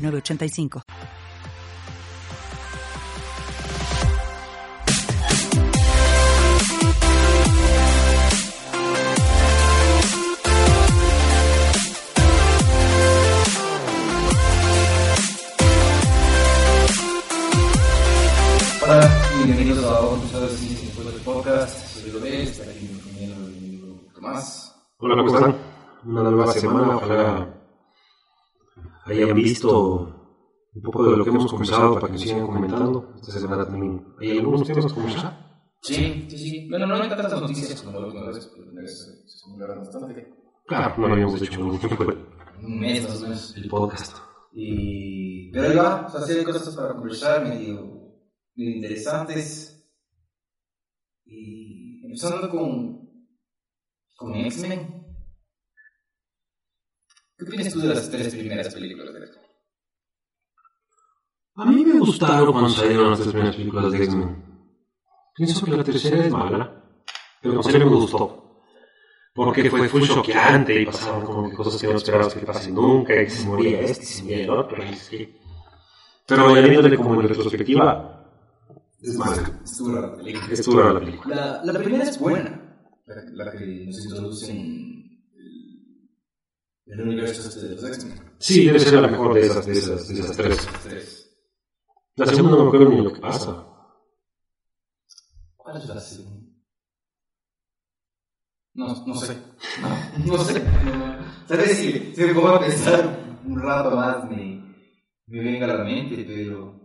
985. Hola y bienvenidos a otro episodio de del Podcast. Soy Lobé, estar aquí con mi compañero y amigo Tomás. Hola, ¿cómo están? Una nueva semana, ojalá hayan visto un poco de lo que hemos conversado para que nos sigan comentando. Esta semana también hay algunos temas que conversar. Sí, sí, sí. Bueno, no hay tantas noticias como la última vez, vez se acumularon bastante. Claro, no habíamos hecho algún tiempo Un mes, dos meses. el podcast. Y... Pero ahí va, o sea, sí hay cosas para conversar medio, medio interesantes. Y empezando con, con X-Men. ¿Qué opinas tú de las tres primeras películas de esto? A mí me gustaron cuando salieron las tres primeras películas de X-Men. Pienso que la tercera es mala, pero en serio me gustó. Porque fue, fue choqueante y pasaban como cosas que no esperabas que pasen nunca, que se moría este y se moría el otro. y sí. Pero ya viéndole como en retrospectiva, es mala. Estuvo la película. La película. La, la primera es buena, la, la que nos introduce en el, universo este de los X-Men. Sí, debe ser la mejor de esas, de esas, de esas tres. Tres. La segunda no me acuerdo ni lo que pasa. ¿Cuál es la segunda? No, no sé. No, no sé. Tal vez si, si me pongo a pensar un rato más me, me venga a la mente, pero.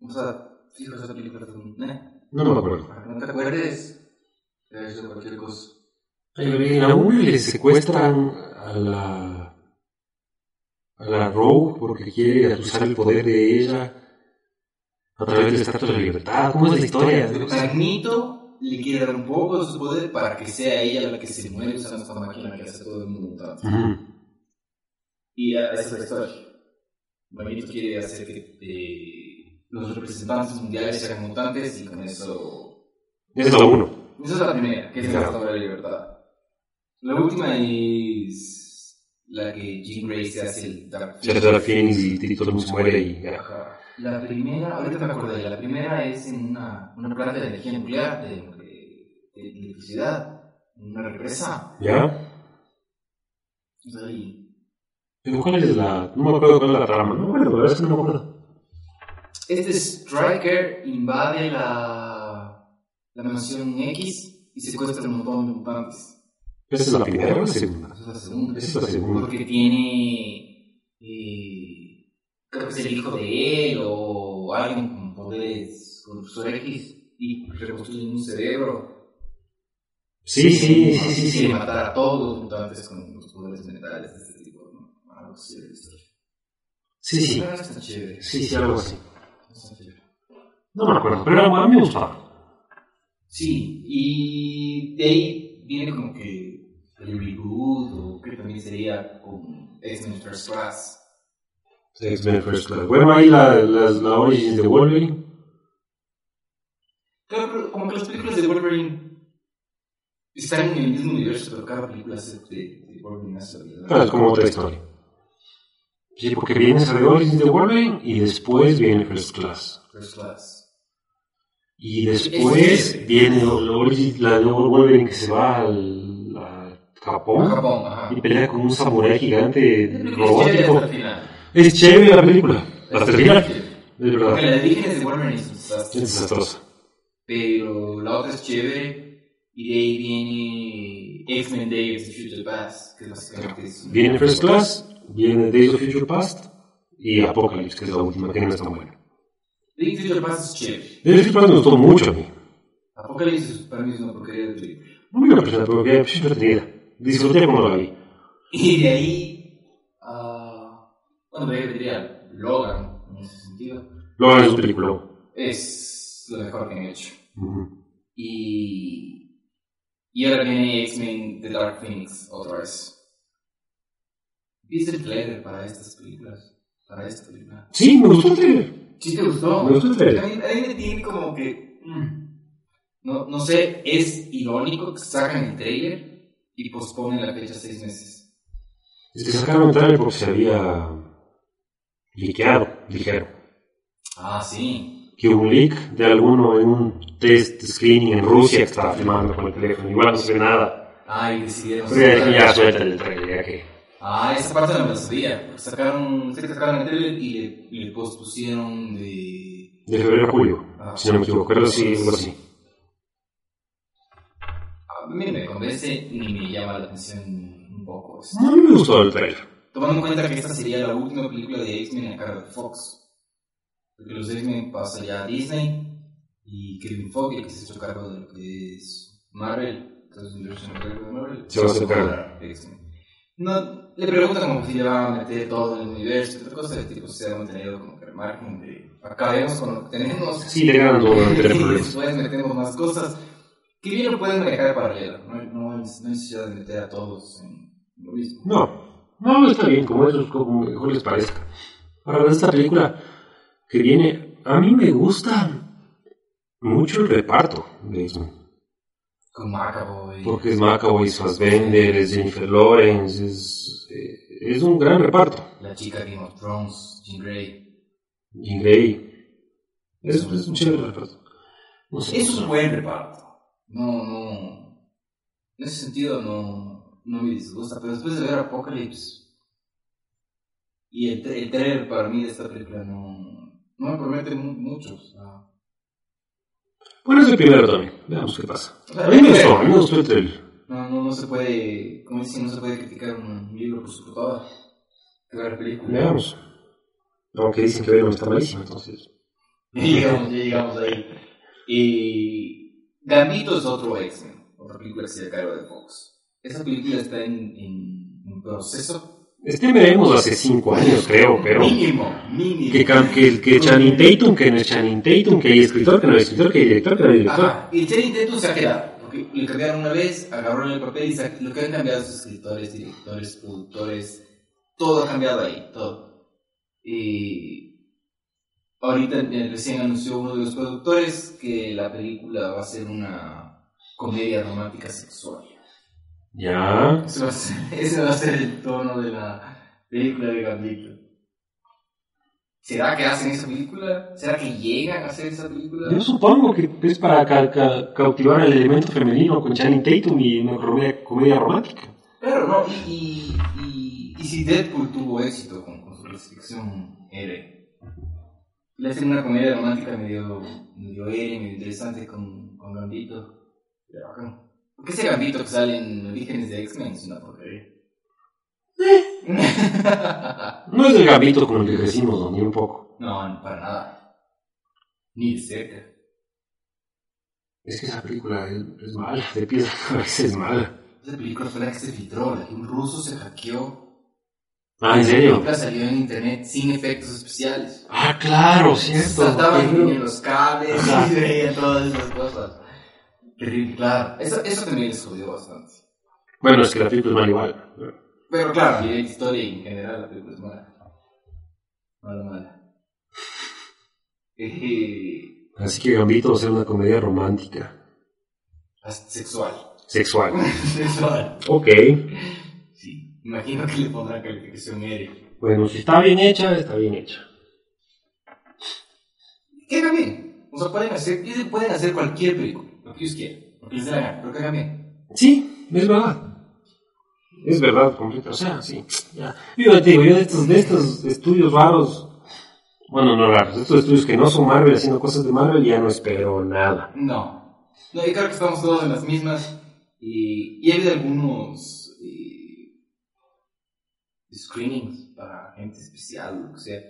O sea, fijo esa película. ¿eh? No me acuerdo. No te acuerdes. Debe ser cualquier cosa. En la 1 le secuestran a la. a la Rogue porque quiere usar el poder de ella a través del Estatua de la Libertad. ¿Cómo es la historia? Magneto le quiere dar un poco de su poder para que sea ella la que se muere usando esta máquina que hace todo el mundo mutante. Ujú. Y esa es la historia. Magneto quiere hacer que eh, los representantes mundiales sean mutantes y con eso... Esa es la 1. Esa es la primera, que es la Claro. Estatua de la Libertad. La última es la que Jean Grey se hace el Dark Se le da la Phoenix y todo el mundo se muere y ya. La primera, ahorita me acordé, la primera es en una, una planta de energía nuclear, de, de- de electricidad, en una represa. ¿Ya? O sea, y Pero ¿cuál es la.? No me acuerdo cuál es la trama. No me acuerdo, la verdad es que no me acuerdo. Este Striker invade la, la mansión X y secuestra un montón de mutantes. ¿Esa es la primera o la segunda? Esa es la segunda. Esa es la segunda. Porque tiene. eh, creo que es el hijo de él o alguien con poderes con su X y reconstruye un cerebro. Sí, sí, sí, sí. Y sí. quiere matar a todos los mutantes con los poderes mentales de este tipo. ¿no? Algo así de la historia. Sí, sí. Pero está chévere. Sí, sí, algo así. No me acuerdo, pero a mí me gustaba. Sí, y de ahí viene como que el reboot, o que también sería con X-Men First Class. X-Men First Class. Bueno, ahí la, la, la Origins de Wolverine. Claro, pero como que las películas de Wolverine están en el mismo universo, pero cada película es de, de Wolverine hace. Claro, es como otra historia. Sí, porque viene esa de Origins de Wolverine y después viene First Class. First Class. Y después viene la, de Wolverine que se va al, Japón Japón, ajá. y pelea con un samurái gigante Es chévere hasta robótico. Es chévere la película. Hasta el final. Es Porque verdad. la de Vírgenes de Wolverine es. Es desastrosa. Pero la otra es chévere. Y de ahí viene X-Men Days of Future Past, que básicamente es... Viene First Class, viene Days of Future Past y Apocalypse, que es la última, que no es tan buena. Days of Future Past es chévere. Days of Future Past me gustó mucho a mí. Apocalipsis para mí es una porquería de película. No me impresiona, pero que es entretenida. Disfruté cuando la vi. Y de ahí... ah bueno, de ahí vendría Logan, en ese sentido, Logan es un película. es lo mejor que han hecho. Ujú. Y, y ahora viene X-Men The Dark Phoenix otra vez. ¿Viste el trailer para estas películas? Para esta película. Sí, me gustó el trailer. ¿Sí te gustó? Me gustó el trailer. A mí, a mí me tiene como que... mm, no, no sé, es irónico que sacan el trailer y posponen la fecha seis meses. Es que sacaron el trailer porque se había liqueado, dijeron. Ah, sí. Que hubo un leak de alguno en un test screening en Rusia que estaba filmando con el teléfono. Igual no se ve nada. Ah, y decidieron... Pero ya suelta el trailer, ya que. Ah, esa parte no me la sabía. Sacaron, sacaron el trailer y le, le pospusieron de... De febrero a julio, Ah, si no me equivoco. Creo que sí, algo así. A mí me convence ni me llama la atención un poco. eso. A mí me gustó el trailer. Tomando en cuenta que esta sería la última película de X-Men a cargo de Fox. Porque los X-Men pasa ya a Disney y Kevin Feige, que se hizo cargo de lo que es Marvel. Entonces, yo soy cargo de Marvel. Se va a hacer cargo. de X-Men. No, le preguntan como si le a meter todo en el universo y otra cosa, el tipo se ha mantenido como que al margen de acabemos con lo que tenemos. Sí, le ganan todo, no y problemas. después metemos más cosas que bien lo pueden manejar de paralelo. No, no, no hay necesidad de meter a todos en lo mismo. No, no, está bien, como eso, como mejor les parezca. Ahora, esta película que viene, a mí me gusta mucho el reparto de X-Men. Con Macaboy. Porque es Macaboy, es Fassbender, es Jennifer Lawrence, es, eh, es un gran reparto. La chica Game of Thrones, Jean Grey. Jean Grey. Es, es un chévere reparto. No sé. Es un buen reparto. No, no. En ese sentido no, no me disgusta. Pero después de ver Apocalypse y el, el trailer para mí de esta película no, no me promete mu- mucho. Bueno, es el primero también. Veamos qué pasa. O sea, A mí me gustó, a mí me gustó el trailer. No, no, no se puede, como dicen, no se puede criticar un libro por su portada. Que ver la película. Veamos. Aunque dicen que Venom está malísimo, entonces. Ya llegamos, ya llegamos ahí. Y Gambito es otro X-Men, otra película que se cargo de Fox. Esa película está en, en, en proceso. Este veremos hace cinco años, creo, pero. Mínimo, mínimo. Que, que, que Channing Tatum, que no es Channing Tatum, que hay escritor, que no hay escritor, que hay director, que no hay director. Ajá, y Channing Tatum se ha quedado. Porque le cambiaron una vez, agarraron el papel y sa- lo que han cambiado sus escritores, directores, productores, todo ha cambiado ahí, todo. Y ahorita eh, recién anunció uno de los productores que la película va a ser una comedia romántica sexual. Ya. Ese va a ser, ese va a ser el tono de la película de Gambito. ¿Será que hacen esa película? ¿Será que llegan a hacer esa película? Yo supongo que es para ca- ca- cautivar el elemento femenino con Channing Tatum y una comedia, comedia romántica. Claro, ¿no? Y, y, y, y si Deadpool tuvo éxito con, con su clasificación R, le hacen una comedia romántica medio, medio R, medio interesante con, con Gambito. Pero bacán. Porque ese Gambito que sale en Orígenes de X-Men es una porquería. No es el gambito con el que crecimos, ¿no? ni un poco. no, para nada. Ni de cerca. Es que esa película es, es mala, de pies a cabeza es mala. Esa película fue la que se filtró, la que un ruso se hackeó. Ah, ¿en La serio? película salió en internet sin efectos especiales. Ah, claro, cierto. Saltaban en los cables Ajá. y veían todas esas cosas. Terrible, claro. Eso, eso también les jodió bastante. Bueno, es que la película es mala igual. Pero claro, a nivel de historia en general la película es mala. Mala, mala. Así que Gambito va a ser una comedia romántica. sexual. Sexual. sexual. Ok. Imagino que le pondrán calificación R. Bueno, si está bien hecha, está bien hecha. Que hagan bien. O sea, pueden hacer, pueden hacer cualquier película, lo que ellos quieran, lo que les dé la gana, pero que hagan bien. Sí, es verdad. Es verdad, completa. O sea, sí. Ya. Yo te digo, yo de estos, de estos estudios raros, bueno, no raros, de estos estudios que no son Marvel haciendo cosas de Marvel, ya no espero nada. No. No, yo creo que estamos todos en las mismas. Y, y hay de algunos screenings para gente especial, lo que sea.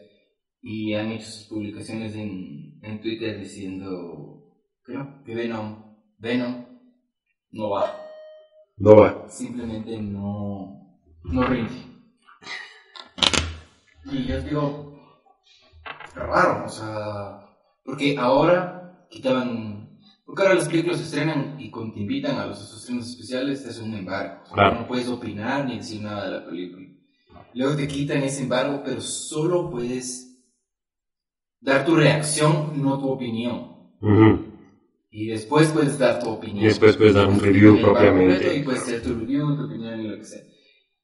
Y han hecho sus publicaciones en, en Twitter diciendo que no, que Venom, Venom no va. No va. Simplemente no, no rinde. Y yo digo, raro, o sea, porque ahora quitaban, porque ahora las películas se estrenan y cuando te invitan a los estrenos especiales te hacen un embargo, Claro. no puedes opinar ni decir nada de la película. Luego te quitan ese embargo, pero solo puedes dar tu reacción, no tu opinión. Ujú. Y después puedes dar tu opinión. Y después puedes dar un review propiamente. Y puedes hacer tu review, tu opinión y lo que sea.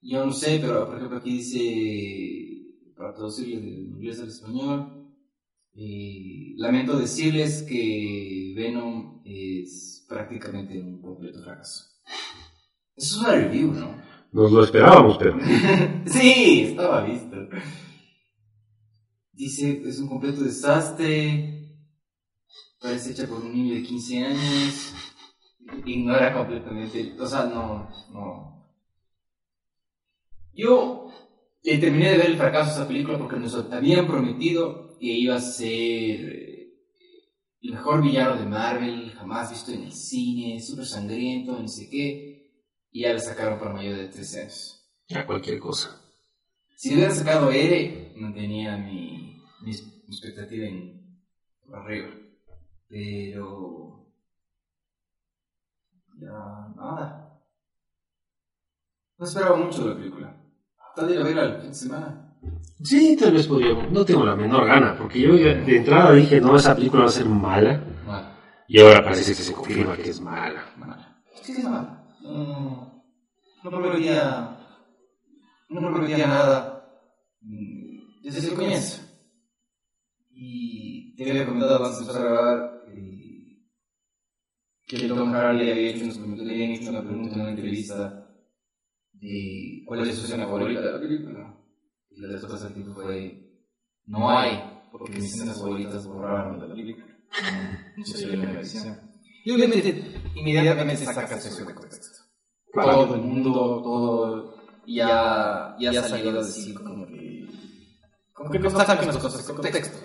Yo no sé, pero por ejemplo aquí dice, para traducirlo del inglés al español, eh, lamento decirles que Venom es prácticamente un completo fracaso. Eso es una review, ¿no? Nos lo esperábamos, pero. sí, estaba visto. Dice, es un completo desastre. Parece hecha por un niño de 15 años. Ignora completamente. O sea, no, no. Yo eh, terminé de ver el fracaso de esa película porque nos habían prometido que iba a ser eh, el mejor villano de Marvel jamás visto en el cine, súper sangriento, no sé qué. Y ya le sacaron para mayor de 13 años. Ya, cualquier cosa. Si le hubiera sacado Ere, mantenía mi, mi, mi expectativa en arriba. Pero. Ya, nada. No esperaba mucho de la película. Tal vez la verla el fin de semana. Sí, tal vez podríamos. No tengo la menor gana, porque yo de entrada dije, no, esa película va a ser mala. Mal, Y ahora parece que se confirma que es mala. mal. Sí, es mal. No, no prometía. No prometía nada mm, desde el comienzo. Y te había comentado antes de empezar a grabar eh, que Tom Hardy había hecho, unos comentarios, hecho una pregunta en una entrevista de cuál es su escena favorita de la película. Y la respuesta del tipo fue: No hay, porque mis escenas favoritas borraron de la película. No, ve en la. Y obviamente, inmediatamente sacas eso de contexto. Todo el mundo, todo, ya, ya ha salido a decir como que, como que no sacan las cosas de contexto.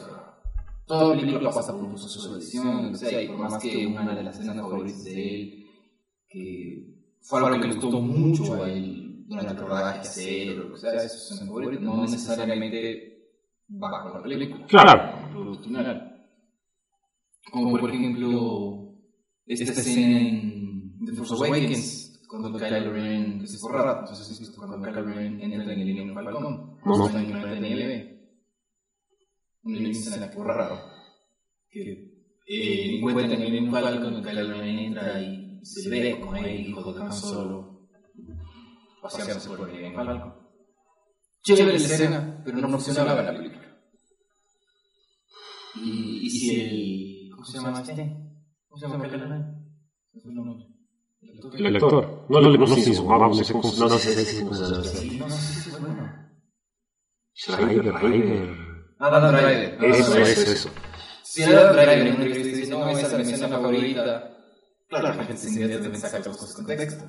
Toda película pasa por de edición, o sea, y por más que una de las escenas favoritas de él, que fue algo que le gustó mucho a él durante el rodaje hacer, o lo que sea, esa es su escena favorita, no necesariamente va con la película. Claro. Como por ejemplo, esta escena en The Force Awakens, cuando Kylo Ren, que se fue raro, entonces visto cuando Kylo Ren entra en el Millennium Falcon, No. está en el planeta de nieve. Una escena que fue raro. Que eh, encuentra en el Millennium Falcon, Kylo Ren entra y se ve con el hijo de Han Solo paseándose por el Millennium Falcon. Chévere la escena, pero no funcionaba en la película. Y, y si el. ¿Cómo se llama este? ¿Cómo se llama Kylo Ren? ¿Cuál fue el nombre? El actor. No, no, no si su mamá, no no, no sé si se es. Schreiber, Schreiber. Adam Driver. Eso, eso, eso. Si Adam Driver en una entrevista dice, no, esa es mi escena favorita. Claro, la gente inmediatamente saca cosas de contexto.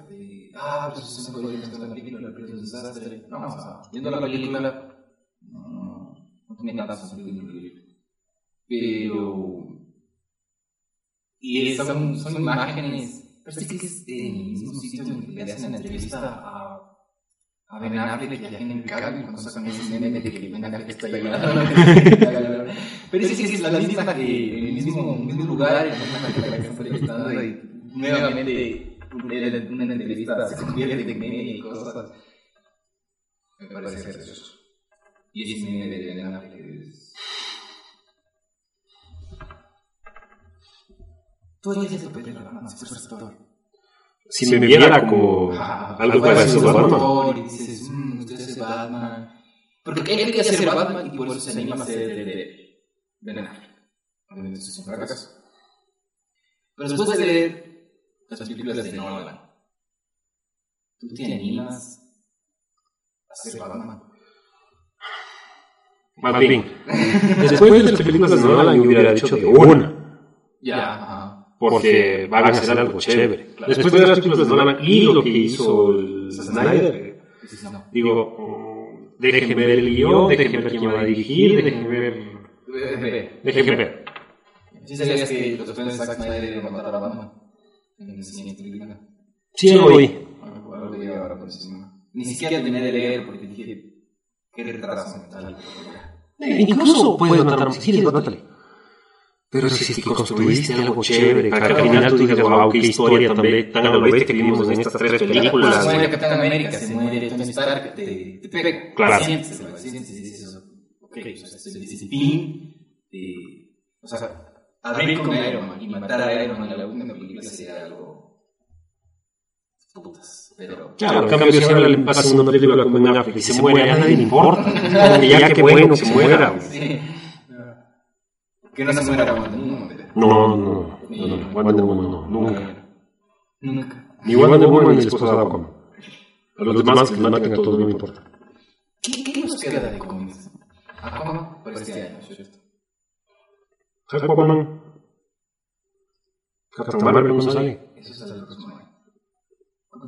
Ah, pues esa escena favorita es la película, la película es un desastre. No, o sea, viendo la película, no, no tenía tanto sentido. Pero. Y son, son imágenes. Parece que es en el mismo sitio que le hacen la entrevista a. A Ben Affleck y a Henry Cavill, cuando sacan ese de que Ben Affleck está bailando. Pero sí, sí, sí, es la misma que el mismo, mismo lugar, la misma que la que entrevistando y nuevamente una, una entrevista se convierte en meme y cosas. Me parece gracioso. Y ese meme de Ben Affleck es... Tú harías el papel de Batman si me viera como algo parecido a Batman. Y dices, mmm, usted es Batman. Porque él quería ser Batman y por eso se anima a ser de, Ben eso es un fracaso. Pero después de ver las películas de Nolan, ¿tú te animas a ser Batman? Más bien. Después de las películas de Nolan, yo hubiera dicho de una. Ya, ajá. Porque van a hacer algo chévere. Después de las películas de Nolan y lo que hizo el Snyder, no. digo, déjenme ver el guion, déjenme ver quién va a dirigir, déjenme ver. Ve, ve. Déjenme ver. ¿Sí sabías que los defensores de Zack Snyder iban a matar a Batman? En la siguiente película. Sí, lo. Ni siquiera terminé de leer porque dije, qué retraso mental. Eh, incluso puedes matar, sí, mátale. Pero si que construiste algo chévere, para que al final tú digas, wow, qué historia tan, be- tan a lo bestia que vimos en estas tres Se películas. muere Capitán América, se muere Tony Stark, te, te pega. Claro. Sientes, dices eso. Ok, o sea, de... O sea, abrir con Iron Man y matar a Iron Man en la última película sería algo... Putas, pero... Claro, en cambio, si ahora le pasa una película como en África y se muere, a nadie le importa. Que ya qué bueno que se muera. Que no se muera Wonder Woman, No, no, no, no, no, Wonder Woman no, nunca. Nunca. Ni Wonder Woman ni la esposa de Aquaman. A los demás que les maten a todos no me importa. ¿Qué, qué nos queda de cómics? Aquaman para este año, ¿cierto? Aquaman. Captain Marvel no sale. Eso sale el próximo año.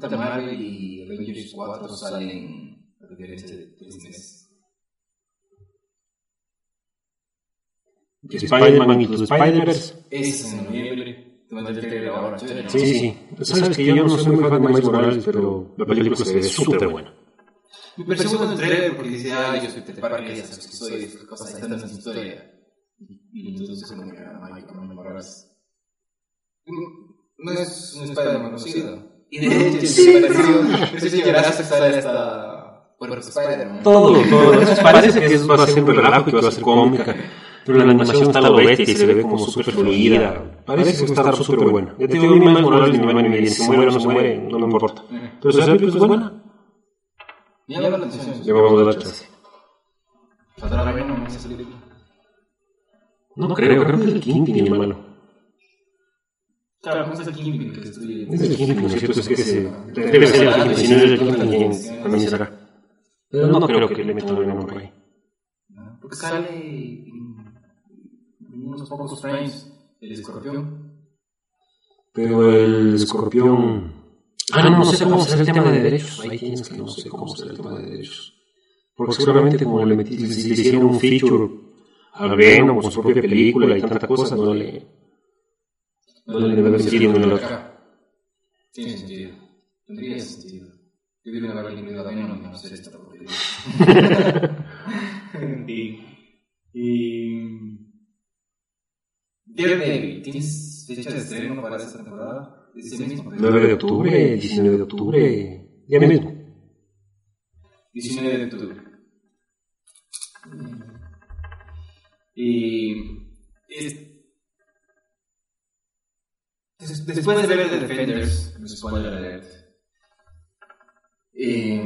Captain Marvel y Avengers 4 salen a diferencia de tres meses. Spider-Man y los Spider-Verse. Ese es en noviembre. Sí, sí, sí. Sabes que yo no soy muy fan de Miles Morales, pero la película se ve súper buena. Me pareció bueno el trailer porque decía, ah, yo soy Peter Parker, ya sabes que soy, esta cosa, esta no es mi historia. Y entonces como que, Michael Morales. No es un Spider-Man conocido. Y de hecho, que llegarás a estar esta Puerto Spider-Man. Todo, todo. Parece que es- va a ser un relajo y que va a ser cómica. Pero la animación está a lo bestia y se ve como súper fluida. Parece que estar súper buena. Ya te digo, mí Miles Morales ni me va ni. Si muere o no se muere, no me importa. Pero si la película es buena, la atención. le vamos a dar chance. ¿Saldrá Venom en esa película? No creo, creo que es el Kingpin el malo. Claro, no es el Kingpin que destruye. Es el Kingpin, ¿no es cierto? Es que se- debe ser el Kingpin. Si no es el Kingpin, también, también será. Pero no creo que le metan el por ahí. ¿no? Porque sale unos pocos frames el escorpión. Pero el escorpión. Ah, no, no sé cómo será el tema de derechos. Ahí tienes que no sé cómo será el tema de derechos. Porque seguramente como le, metí, le, le hicieron un feature a Venom con su propia película y tanta cosa, no le. No le debe haber sentido en el otro. Tiene sentido. Tendría sentido. Yo una vez incluido a Venom y no hacer esta porquería. y. Daredevil, ¿tienes fecha de estreno para esta temporada? Ese mismo. 9 de octubre, 19 de octubre, ya mismo. 19 de octubre. Y. es- des- después de ver The Defenders, spoiler alert, eh,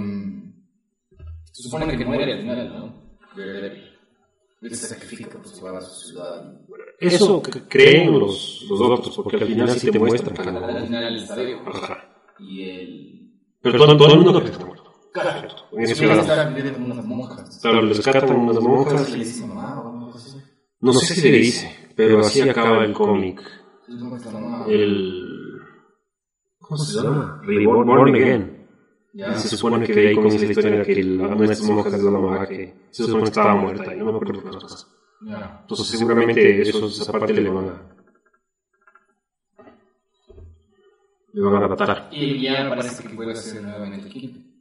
se supone que muere al final, ¿no? Daredevil. Él sacrifica por salvar a su ciudad. Eso que creen los, los otros, porque al final sí te muestran que Al no. final está vivo. Ajá. Y él. Pero todo, todo el mundo cree que está muerto. Claro. En viviendo como unas monjas. Claro, le rescatan unas monjas. Le dice mamá o algo así. No sé si le dice, pero así acaba el cómic. El. ¿Cómo se llama? Reborn Born Again. Ya. Se supone que de ahí comienza la historia que la- una de estas monjas de la mamá que se supone que estaba muerta y no me acuerdo qué pasa. Ya. Entonces seguramente eso, esa parte le van a... Le van a adaptar. Y villano parece que puede ser nuevamente aquí.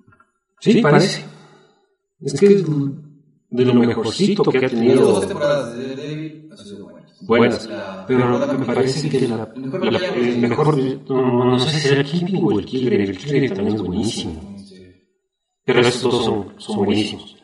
Sí, parece. Es que es de lo mejorcito que ha Las tenido. dos temporadas de Daredevil han sido buenas. Buenas. La- Pero me parece que la, la- el mejor, no, no sé si el Kingpin o el Killer, el Killer también es buenísimo. Pero estos dos son, son buenísimos.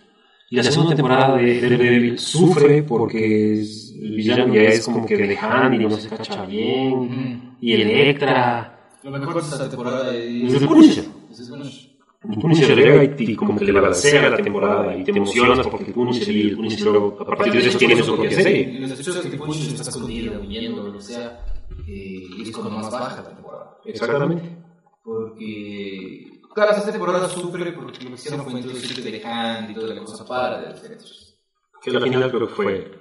Y la segunda temporada de Daredevil sufre porque es- el villano ya es como que de Handy, no se cacha bien. Y Electra. Lo mejor de esta temporada de Es el Punisher. Es el Punisher. El Punisher llega y te- como que le balancea la temporada y te emocionas porque el Punisher y el Punisher luego a partir de eso tienen su propia serie. Y los episodios que Punisher está escondido, huyendo, lo que sea, eh, y es cuando más baja la temporada. Exactamente. Porque, claro, esta temporada sufre porque lo que hicieron fue introducir de Hand y toda la cosa para de los derechos. Que al final creo que fue...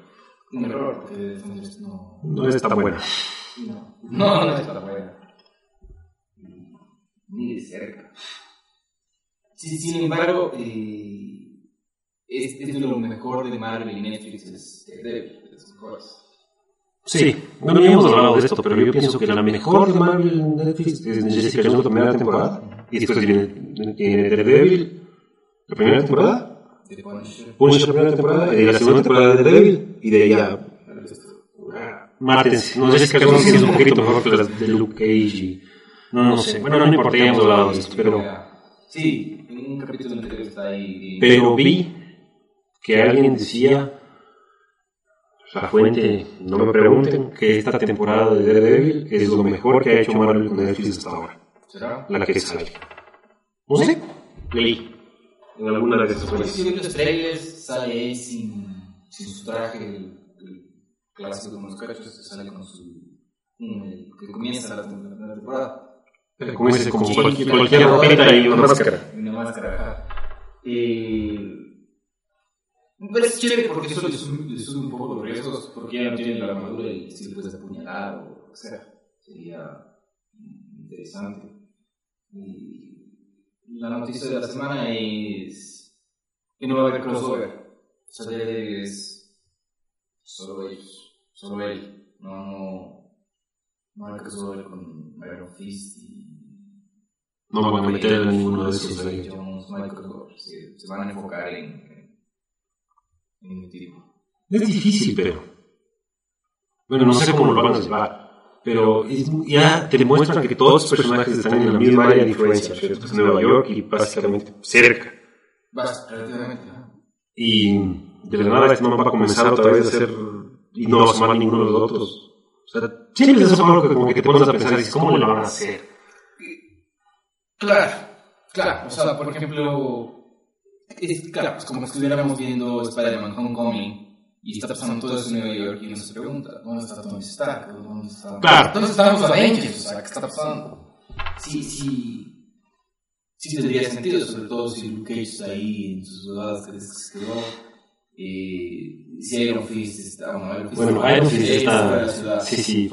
Un error, porque no. No es tan buena. No, no, no es para buena. Ni de cerca. Sí, sin embargo, eh, es, es lo mejor de Marvel y Netflix, es Daredevil, de los mejores. Sí, bueno, ya hemos hablado de esto, pero yo pienso que la mejor de Marvel en Netflix es Jessica Jones la primera temporada. Y después viene, viene Daredevil, la primera temporada. de Punisher. Punisher la primera temporada, y la segunda temporada de Devil, y de ahí ya. Mátense. No sé si es que es un poquito mejor que las de Luke Cage y. No, no sé. Bueno, no importa, ya hemos hablado de esto, pero. Sí, capítulo anterior está ahí. Pero vi que alguien decía. La fuente, no me pregunten, que esta temporada de Daredevil es lo mejor que ha hecho Marvel con Netflix hasta ahora. ¿Será? La que sale. No sé, leí. En alguna de estas Porque fuentes. si ven los trailers, sale ahí sin, sin su traje, el, el clásico de los cachos, sale con su. mm, que comienza la tem- temporada. Como ese, como cualquier, cualquier ropita y una máscara. Y una máscara, ajá. Y. Pero es chévere porque eso le sube, un poco los riesgos, porque ya no tiene la armadura y si le puedes apuñalar o lo que sea. Sería interesante. Y la noticia de la semana es que no va a haber crossover. O sea, Daredevil es solo ellos, solo él. No, no, no hay crossover con Iron Fist y No van a meter a ninguno de esos ahí. Michael Gore, se, se van a enfocar en, en, en el tipo. Es difícil, pero. Bueno, no sé cómo lo van a llevar. Pero es- ya te demuestran que todos los personajes están en la misma área de influencia, ¿cierto? Es Nueva York y básicamente cerca. Vas, relativamente. ajá. Y de la nada este man va a comenzar otra vez a hacer. Y no va a sumar ninguno de los otros. O sea, siempre es eso algo que como que te pones a pensar y dices, ¿cómo le van a hacer? Claro, claro. O sea, por ejemplo, es, claro, es como si estuviéramos viendo Spider-Man Homecoming y está pasando todo eso en Nueva York y uno se pregunta, ¿dónde está Tony Stark? ¿Dónde, está, Claro. ¿Dónde están los Avengers? O sea, ¿qué está pasando? Sí, sí, sí tendría sentido, sobre todo si Luke Cage está ahí en sus dudas que se quedó. Eh, si Iron Fist está, bueno, Iron Fist Bueno, Iron Fist en la está. ciudad. Sí, sí.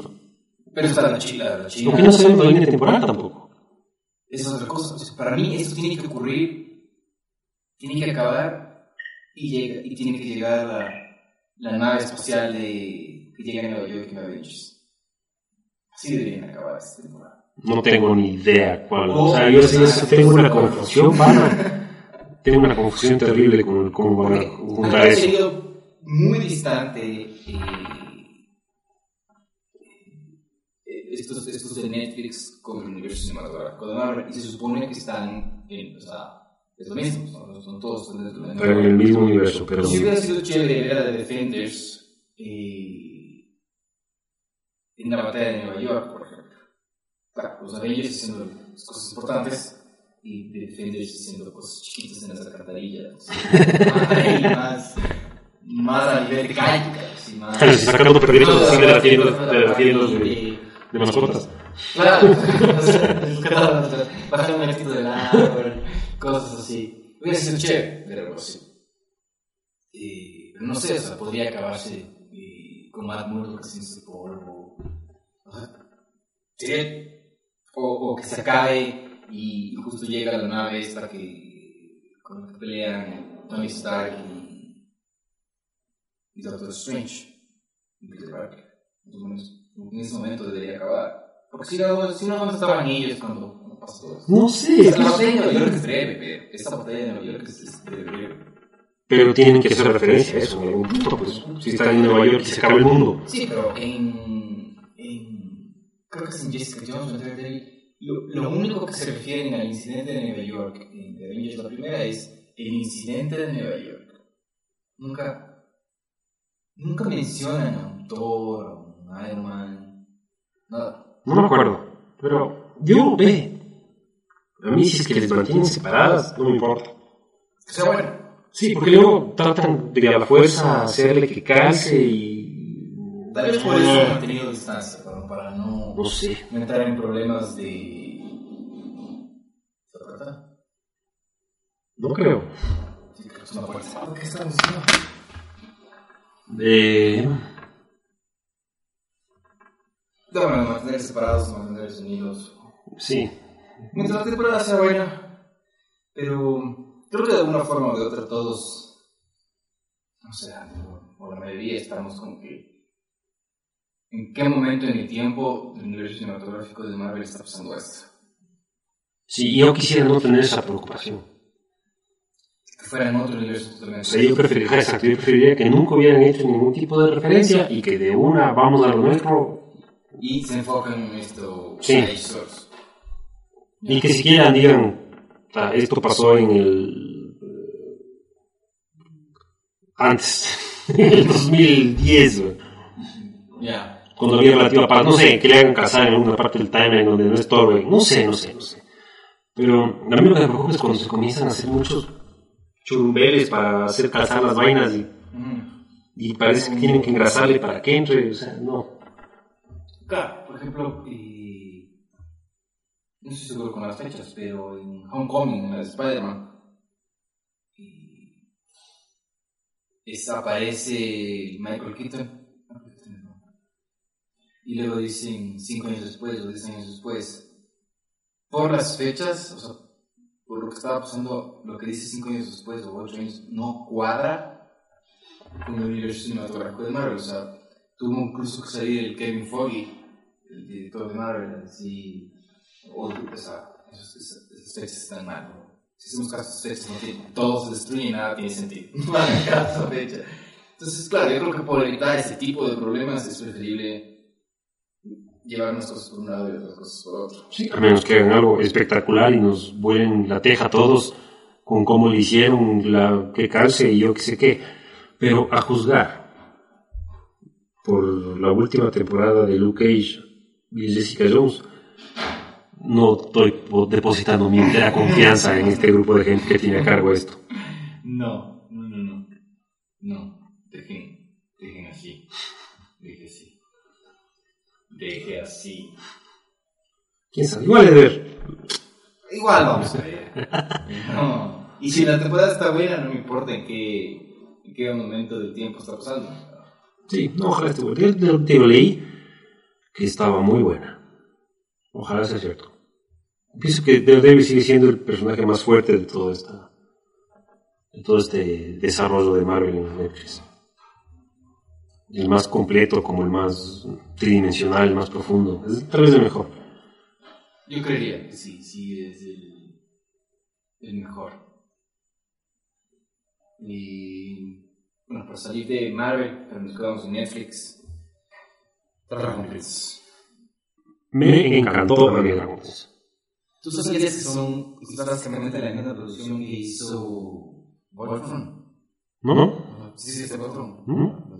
Pero está la China, la China. Lo que no sabemos la línea temporal tampoco. Esa es otra cosa. O sea, para mí esto tiene que ocurrir, tiene que acabar y, llega, y tiene que llegar la, la nave espacial de, que llega a Nueva York en Avengers. Así deberían acabar esta temporada. No tengo ni idea cuál. O sea, yo sí tengo una confusión, pana. Tengo una confusión terrible con cómo van a juntar ha eso. sido muy distante eh, eh, estos, estos de Netflix con el universo cinematográfico de Marvel y se supone que están en, o sea, es lo mismo, son, son todos de la Pero en el mismo universo, pero. Si hubiera sido chévere ver a The Defenders eh, en la batalla de Nueva York, por ejemplo. Claro, los Avengers haciendo las cosas importantes y The Defenders haciendo cosas chiquitas en las alcantarillas. Más, más a nivel de críticas y más... Sacando perritos así de las tiendas de, de, de mascotas. Claro, o sea, bajar un efecto del árbol, cosas así. Hubiera sido chévere ver algo así. Pero no sé, o sea, podría acabarse eh, con Matt Murdock haciéndose polvo. O sea, o, o que se acabe y justo llega la nave esta que con la que pelean Tony Stark y, y Doctor Strange y Peter Parker. En ese momento debería acabar. Porque si no, si no, ¿dónde estaban ellos cuando, pasó esto? No sé, La batalla de Nueva York es breve, pero esta batalla de Nueva York es, es breve. pero tienen que hacer referencia a eso en algún punto. Pues, si están en Nueva York y se acaba el mundo. Sí, pero en, en creo que es en Jessica Jones, lo, lo único que se refieren al incidente de Nueva York en The Avengers la primera es el incidente de Nueva York. Nunca, nunca mencionan a un Thor, Iron Man, nada. No me acuerdo. Pero yo ve. A mí, si es que les mantienen separadas, no me importa. Que sea bueno. Sí, porque luego tratan de a la fuerza hacerle que calce y. Tal vez por eso han mantenido distancia, para, para no, No sé. no entrar en problemas de... No creo. Sí, creo que es una puerta. ¿Qué estamos diciendo? Eh, No, bueno, mantener separados, mantener unidos. sí. Mientras la temporada sea buena, pero creo que de alguna forma o de otra todos, o sea, por la mayoría estamos como que, ¿en qué momento en el tiempo del universo cinematográfico de Marvel está pasando esto? Sí, yo quisiera no tener esa preocupación. que fuera en otro universo O totalmente. sea, yo preferiría, exacto, yo preferiría que nunca hubieran hecho ningún tipo de referencia y que de una vamos a lo nuestro Y se enfocan en esto, Sí. Source. y que siquiera digan, "Ah, esto pasó en el... eh, antes, en el 2010, güey, Ya. cuando había relativa paz, no sé, que le hagan casar en alguna parte del timeline donde no estorbe, no sé, no sé, no sé. Pero a mí lo que me preocupa es cuando se comienzan a hacer muchos churumbeles para hacer calzar las vainas y, Ujú. y parece que tienen que engrasarle para que entre, o sea, no. Claro, por ejemplo, eh, no estoy seguro con las fechas, pero en Homecoming, en de Spider-Man, aparece Michael Keaton. Y luego dicen cinco años después o diez años después. Por las fechas, o sea, por lo que estaba pasando, lo que dice cinco años después o ocho años no cuadra con el universo cinematográfico de Marvel. O sea, tuvo incluso que salir el Kevin Foggy, el director de Marvel, así, o, o sea, esas fechas están mal. ¿no? Si hacemos caso a esas fechas, no tiene, todo se destruye y nada tiene sentido. No hagan caso fecha. Entonces, claro, yo creo que por evitar ese tipo de problemas es preferible llevar unas cosas por un lado y otras cosas por otro. Sí, a menos que hagan algo espectacular y nos vuelen la teja a todos con cómo le hicieron, la que calce y yo qué sé qué. Pero a juzgar por la última temporada de Luke Cage Jessica Jones, no estoy po- depositando mi entera confianza en este grupo de gente que tiene a cargo esto. No, no, no, no. No, dejen, dejen así. Deje así. Deje así. ¿Quién sabe? Igual de ver. Igual vamos a ver. No. Y si la temporada está buena, no me importa en qué, en qué momento del tiempo está pasando. Sí, no, ojalá esté bueno. Yo, leí que estaba muy buena. Ojalá sea cierto. Pienso que Daredevil sigue siendo el personaje más fuerte de todo esta, de todo este desarrollo de Marvel en Netflix. El más completo, como el más tridimensional, el más profundo. Es tal vez el mejor. Yo creería que sí, sí es el, el mejor. Y bueno, para salir de Marvel, pero nos quedamos en Netflix. Prince. Me encantó a mí Dragon Prince. ¿Tú sabías que son es básicamente la misma producción que hizo Wolfram? ¿No? Sí, sí, este Wolfram. ¿No? No,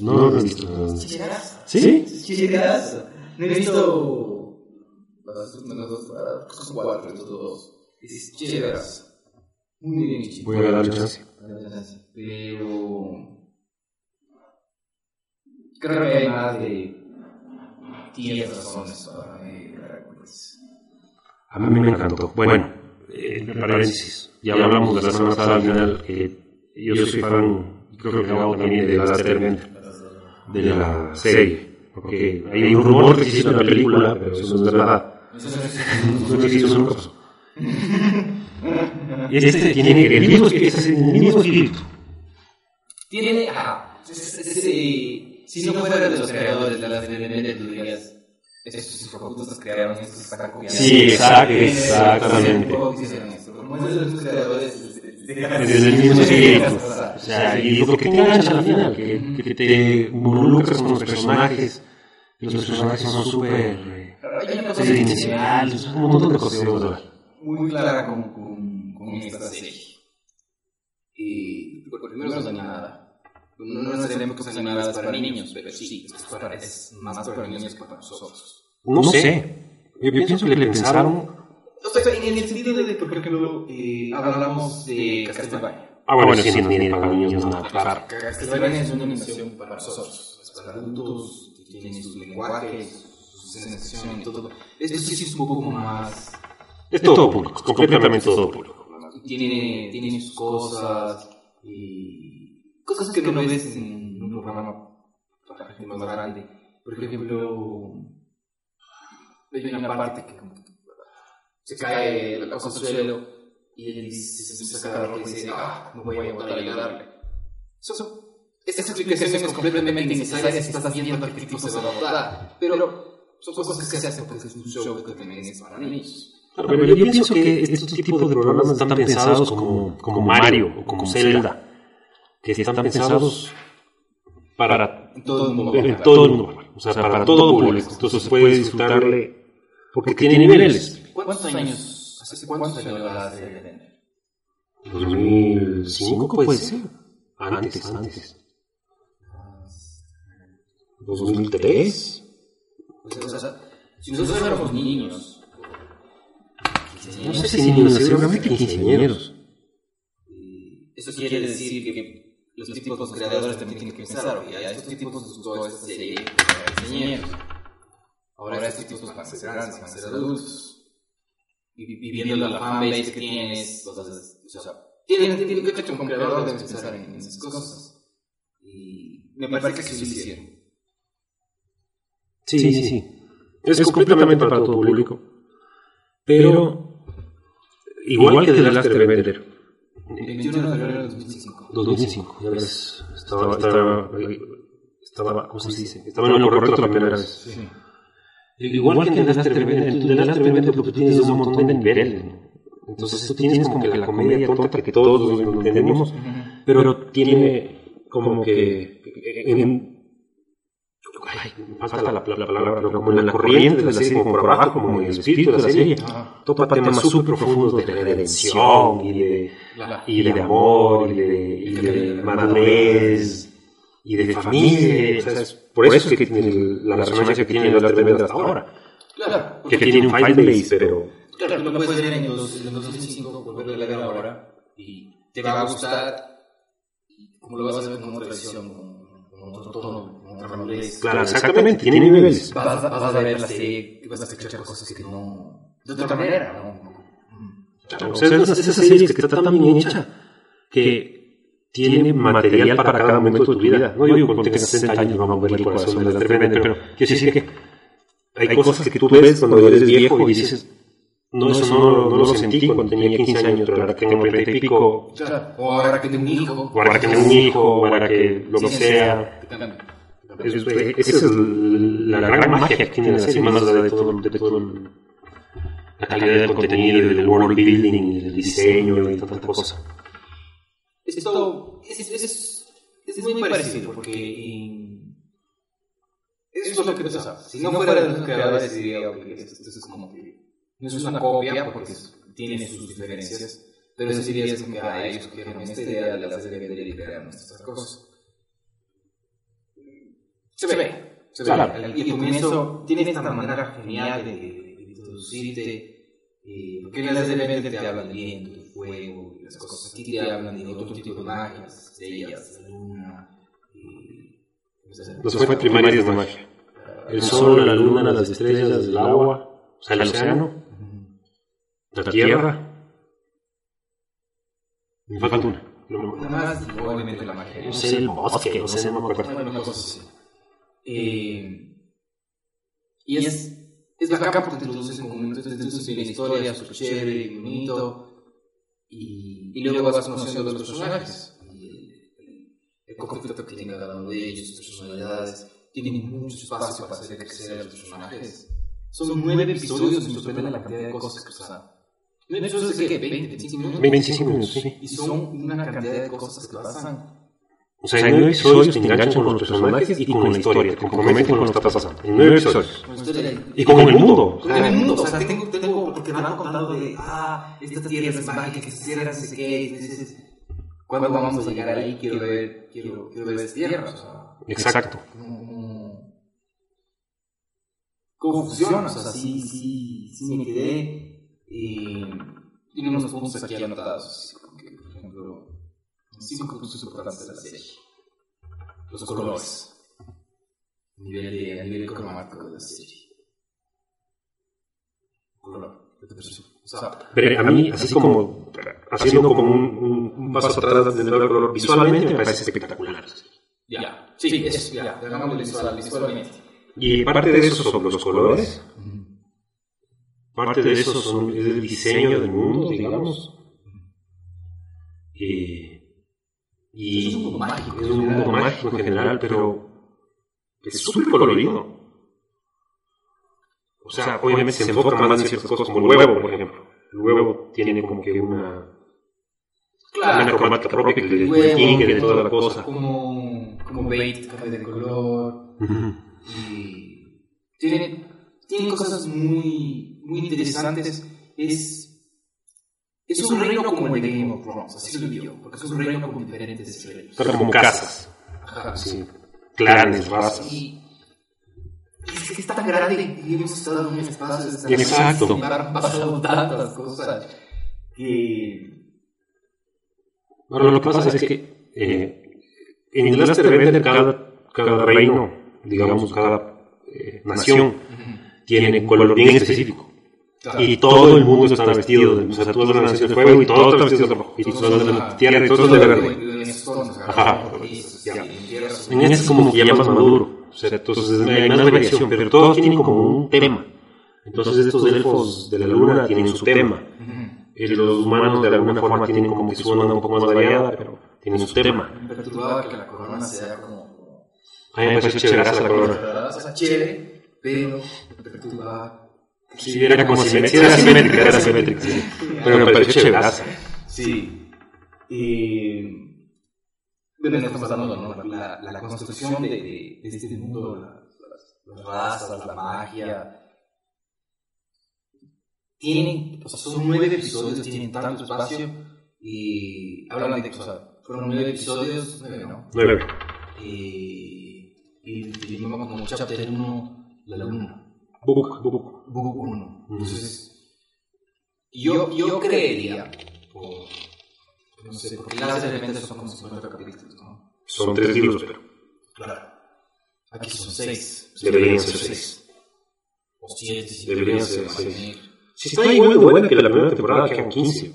No lo he visto. ¿Sí? Chichirazo. No he visto las últimas dos, cuatro, estos dos. Es chéveras. Muy bien hecho. Voy a darle chance. Pero creo que hay más de 10 razones para Quest. A mí me encantó. Bueno, eh, paréntesis. Ya hablamos de la semana pasada al final que yo soy fan, creo que Gabo también, de Last Airbender, de la serie. Porque hay un rumor que se hizo en la película, pero eso no es verdad. Eso no existe, eso nunca pasó. Y este tiene el mismo espíritu, el mismo espíritu. Tiene, ajá, es- es- es, eh, si no fuera de los creadores de las de tú dirías, estos hijoputas crearon esto, se están copiando. Sí, exacto, exactamente. Como es de los creadores, es- es- Es el mismo espíritu. O sea, y lo que te engancha al final, que, que te involucras con los personajes. Los personajes son súper tridimensionales, un montón de cosas muy clara con, con, con esta serie. Y, por primero no es animada. No no necesariamente cosas animadas para niños, pero sí, es, para, es más para niños que para nosotros. No sé. Yo pienso que le pensaron. O sea, en el sentido de por ejemplo, eh, hablamos de Castlevania. Ah, bueno, sí, no tiene para niños nada, claro. Castlevania es una animación para nosotros, es para adultos, tiene sus lenguajes, su sensación y todo. Esto sí es un poco más... Es todo público, completamente todo público. Tiene, tiene sus cosas y cosas que no ves en un programa para gente más grande. Por ejemplo, hay una parte que como que se cae la cosa al suelo y él dice, se empieza a cagar y dice, ah, no voy a botar a ayudarle. Eso, eso, esta explicación es completamente innecesaria si estás viendo que el tipo se va a pero son cosas que se hacen porque es un show que también es para niños. Pero yo pienso que estos tipos de programas están pensados como, como Mario o como Zelda, que están pensados para Todo el mundo. en todo el mundo, o sea, para todo público. Entonces puedes disfrutarle porque tiene niveles. ¿Cuántos años? ¿Hace cuántos años la serie? 2005 puede ser. Antes, antes. 2003. O sea, si nosotros éramos niños, No sé si niños, seguramente quinceañeros. eso quiere decir que los tipos creadores también tienen que pensar, oye, a estos tipos les gustó esta serie, para niños. Ahora estos tipos van a ser grandes, van a ser adultos. Y, y viendo la fanbase que tienes, o sea, tienen, tienen que como creador debes pensar en esas cosas. Y me parece que sí lo hicieron. Sí, sí, sí. Es, completamente para todo público. Pero, igual que The Last Airbender, 21 de febrero de 2005. 2005, ya ves, estaba, estaba, estaba, ¿cómo se dice? Estaba en lo correcto la primera vez. Sí. Igual que en The Last Airbender, tú The Last Airbender lo que tienes es un montón de niveles. ¿no? Entonces tú tienes como que la comedia tonta que todos lo entendemos, pero tiene como que en, ay, falta la, la- la palabra, pero como en la corriente de la serie, como por abajo, como en el espíritu de la serie, topa temas súper profundos de redención y de, y de amor y de, y de madurez y de familia. O sea, es por eso es que tiene el- la resonancia que tiene la tremenda hasta ahora. Claro, Que tiene un fight base, pero Claro, tú lo puedes ver en los, en los 2005, volverlo a ver ahora, y te va a gustar, como lo vas a ver con otra visión, con, otro tono, con otra madurez. claro, exactamente, tiene niveles. Vas, a- vas a ver la serie, vas a escuchar cosas que no... De otra manera, ¿no? O sea, es, es esa serie que está tan bien hecha que tiene material para cada momento de tu vida. No digo cuando tengas 60 años vamos a ver el corazón de la tremenda, pero quiero decir que hay cosas que tú ves cuando eres viejo y dices, no, eso no, lo- no lo sentí cuando tenía 15 años, pero ahora que tengo 30 y pico, o ahora que tengo un hijo. o ahora que tengo un hijo, o ahora que lo que Sí, sea. Esa es la gran magia que tiene la serie, más allá de todo, de todo el- la calidad del contenido, del world building, del diseño y tanta cosa. Esto es, es, es, es muy parecido, porque en- eso es lo que pasa. Si no fuera de los creadores, diría ok, esto, esto es como que no es una copia, porque tiene sus diferencias, pero sí dirías como que a ellos cogieron esta idea, la serie vender y crearon estas cosas. Se ve, se ve. Claro. Y el comienzo tiene esta manera genial de, de introducirte, eh, porque las de repente te hablan del viento, del fuego, y las cosas. Aquí te hablan de otro tipo de magias, estrellas, la luna. eh, sea, Las fuentes primarias de magia. El sol, la luna, las estrellas, el agua, o sea, el océano, la tierra. Me falta una. No, Nada más, y obviamente la magia. no sé, el bosque, no sé, no me acuerdo. Bueno, una cosa así. Eh, y es, es bacán porque te introduces en momentos, en la historia, súper chévere, y bonito, y, y luego vas conociendo a los personajes. Y el, el conflicto que tiene cada uno de ellos, sus personalidades, tienen mucho espacio para hacer crecer a los personajes. Son nueve episodios y me sorprende la cantidad de cosas que pasan. ¿Nueve episodios de qué? ¿20, 25 minutos? 25 minutos, sí. Y son una cantidad de cosas que pasan. O sea, en nueve episodios te enganchan con los personajes y con la historia, te comprometen con lo que está pasando. En nueve episodios. Y con el mundo. Con el mundo, o sea, tengo, tengo, porque me van contando de, ah, esta tierra es mágica, que se cierra, no sé qué, y dices, ¿cuándo vamos a llegar ahí? Quiero ver, quiero, quiero ver esta tierra, o sea, Exacto. ¿cómo, funciona? O sea, sí, sí, sí me quedé, y tiene unos puntos aquí anotados, que, por ejemplo, cinco puntos importantes de la serie. Los colores. Nivel de, a nivel cromático de la serie. Color. ¿Qué te pareció? O sea, Pero a mí, así como haciendo como un, un- un paso atrás de nuevo color, visualmente me parece espectacular. ya. Sí, eso, ya. Hagámoslo visual, visualmente. Y parte de eso son los colores, parte de eso son, es el diseño del mundo, digamos. Y, y Es un mundo mágico. es un mundo mágico en general, pero es súper colorido. O sea, obviamente se enfoca más en ciertas cosas, como el huevo, por ejemplo. el huevo tiene como que una, Claro. una cromática propia que Huevo, de toda la cosa. Como, como bait, café de color. Y tiene, tiene cosas muy, muy interesantes. Es, es un reino como el de Game of Thrones, así lo vio, porque es un reino con diferentes reinos. Son como casas, Ajá, sí, clanes, razas. Y es que está tan grande y hemos estado en un espacio de Exacto. y han pasado tantas cosas que Ahora lo que pasa es que eh, en el Last Airbender cada, cada reino, digamos, cada eh, nación, tiene un color bien específico. Y todo el mundo está vestido, de, o sea, todas las naciones de fuego y todos están vestidos de rojo. Y todos de la tierra y todos de verde. Ajá. En este es como que ya más maduro. O sea, entonces hay más variación, pero todos tienen como un tema. Entonces estos elfos de la luna tienen su tema. Y los humanos de alguna forma tienen como que su onda un poco más variada, pero tienen su tema. Me perturbaba que la corona sea como. A mí me parece chévere la corona. O sea, chévere, pero me perturbaba. Sí, era como si era simétrica, era simétrica. sí. Pero me pareció chévere. Sí. Y. Bueno, estamos hablando, ¿no? La, la, la construcción de, de, de este mundo, la- las, las razas, la magia. Tienen, o sea, son nueve episodios, tienen tanto espacio y hablan de, o sea, fueron nueve episodios, nueve, ¿no? Nueve. Y, y dividimos como chapter 1, la luna. Book, book. Book 1. Entonces, yo, yo creería, por, no sé, porque las elementos son como 50 capítulos, ¿no? Son tres libros, pero Claro. Aquí son 6. deberían ser seis. O 7, si Deberían se ser seis. Si está igual de buena que la primera temporada, quedan 15.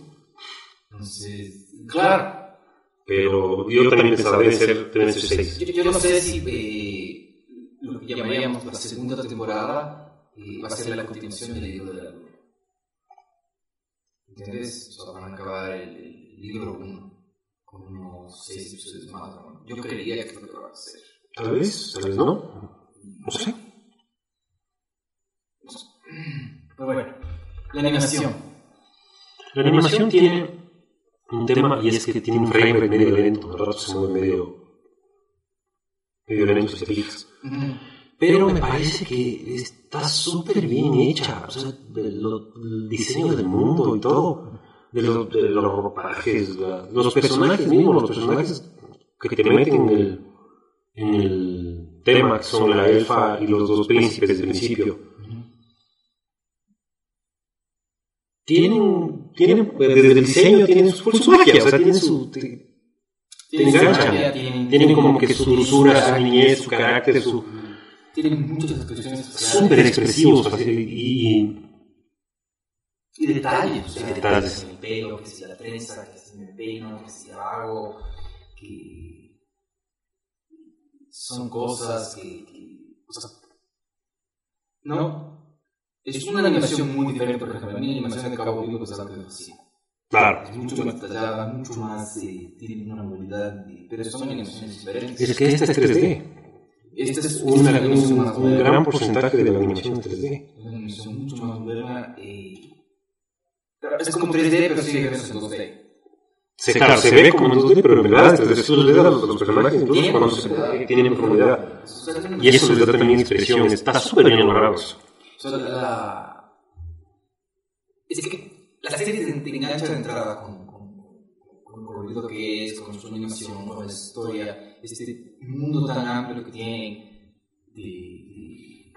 Entonces, claro. Pero yo también pensaba, deben ser, deben ser seis. Yo, yo no sé si eh, lo que llamaríamos la segunda temporada eh, va a ser la continuación del libro de la luna. ¿Entiendes? O sea, van a acabar el, el libro 1 con unos 6 episodios más. ¿no? Yo creería que es lo que va a ser. Tal vez, tal vez no. No sé. Pero bueno, la animación. La animación tiene un tema y es que tiene un frame rate medio lento, de rato se mueve medio, medio lento si te fijas. Pero me parece que está súper bien hecha, o sea, lo- el diseño del mundo y todo, de, lo- de los ropajes, la- los personajes mismos, los personajes que te meten en el, en el tema, que son la elfa y los dos príncipes desde el principio. Tienen, tienen, desde el diseño tienen su, su magia, o sea, tienen su, te, te enganchan. Tienen, Tienen como que su dulzura, su niñez, su carácter, su, tienen muchas expresiones súper expresivos y, y detalles. O sea, Detalles. que si el pelo, que si la trenza, que si me peino, que si hago, que son cosas que, que- o sea, no. Es una animación muy diferente, por ejemplo, a mí la animación de Cabo Vivo es algo que me fascina. claro. Es mucho más detallada, mucho más, eh, tiene una movilidad, pero son animaciones diferentes. Es que esta es 3D. Esta es Un, una gran porcentaje de la animación es 3D. Es una animación mucho más moderna. pero es como 3D, pero sigue viéndose en 2D. Se, claro, se ve como en 2D, pero en verdad es 3D. Eso les da a los, los personajes, incluso cuando se tienen profundidad. Y eso les da también expresión. Está súper bien logrado eso. O sea, la, Es que la serie te, engancha de entrada con, con, con lo bonito que es, con su animación, con la historia, este mundo tan amplio que tienen de, de-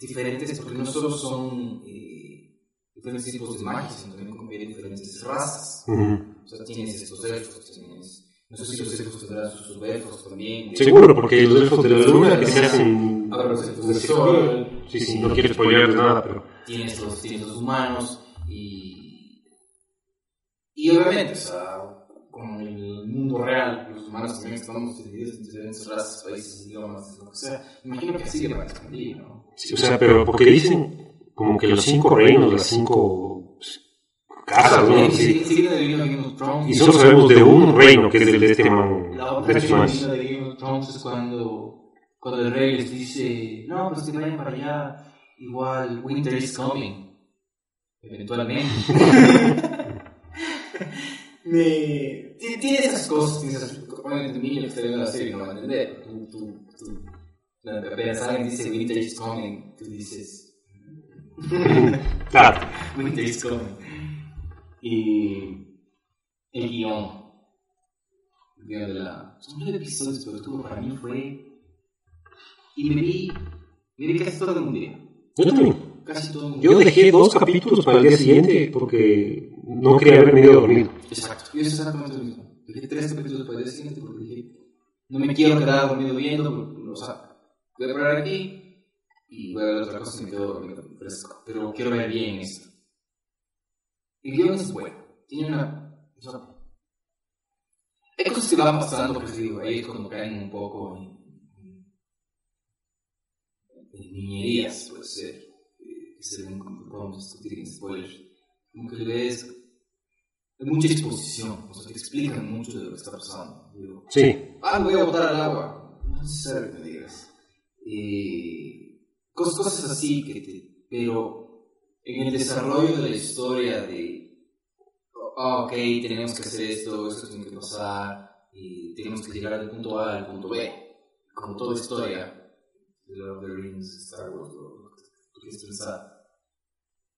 diferentes, porque no solo son eh, diferentes tipos de magia, sino también convienen diferentes razas. Ujú. O sea, tienes estos elfos, tienes... No sé si los elfos tendrán sus subelfos también. Seguro, porque los elfos de la luna que se hacen... Ahora los elfos del sol. Sí, sí, no quiero spoiler nada, pero... tienes los, tienes los humanos y, y obviamente, o sea, con el mundo real, los humanos también estamos divididos en diferentes razas, países, idiomas, lo que sea. Imagino que así le van a expandir, ¿no? Sí, o sea, pero porque dicen como que los cinco reinos, las cinco casas, ¿no? Sí, Sí. Y solo sabemos de un reino, que es el de este man, La otra este película de Game of Thrones es cuando, cuando el rey les dice, no, pues que vayan para allá, igual Winter is coming. eventualmente. me, ti- tiene esas cosas, tiene esas Obviamente, un niño que está viendo la serie no va a entender. Tú, tú, tú, cuando apenas alguien dice Winter is coming, tú dices. Claro. Winter is coming. Y el guion. El guion de la. Son nueve episodios, pero todo para mí fue. Y me vi. Me vi casi todo en un día. Yo también. Casi todo en un día. Yo dejé dos capítulos para el día siguiente porque no quería haberme ido dormido. Exacto. Yo hice exactamente lo mismo. Dejé tres capítulos para el día siguiente porque dije. No me quiero quedar dormido viendo. porque, O sea, voy a parar aquí. Y voy a ver otra cosa y me quedo dormido fresco. Pero quiero ver bien esto. El guion es bueno. Tiene una. O sea, hay cosas que van pasando, pues digo, ahí es cuando caen un poco en, en niñerías, puede ser, eh, que se ven como podemos discutir en spoilers. Como que ves mucha exposición, o sea, te explican mucho de lo que está pasando. Digo, Sí. ah, voy a botar al agua. No es necesario que me digas. Eh, cosas, cosas así, que te, pero en el desarrollo de la historia de, ah, ok, tenemos que hacer esto, esto tiene que pasar, y tenemos que llegar del punto A al punto B, como toda historia de Lord of the Rings, Star Wars, lo que tú quieres pensar.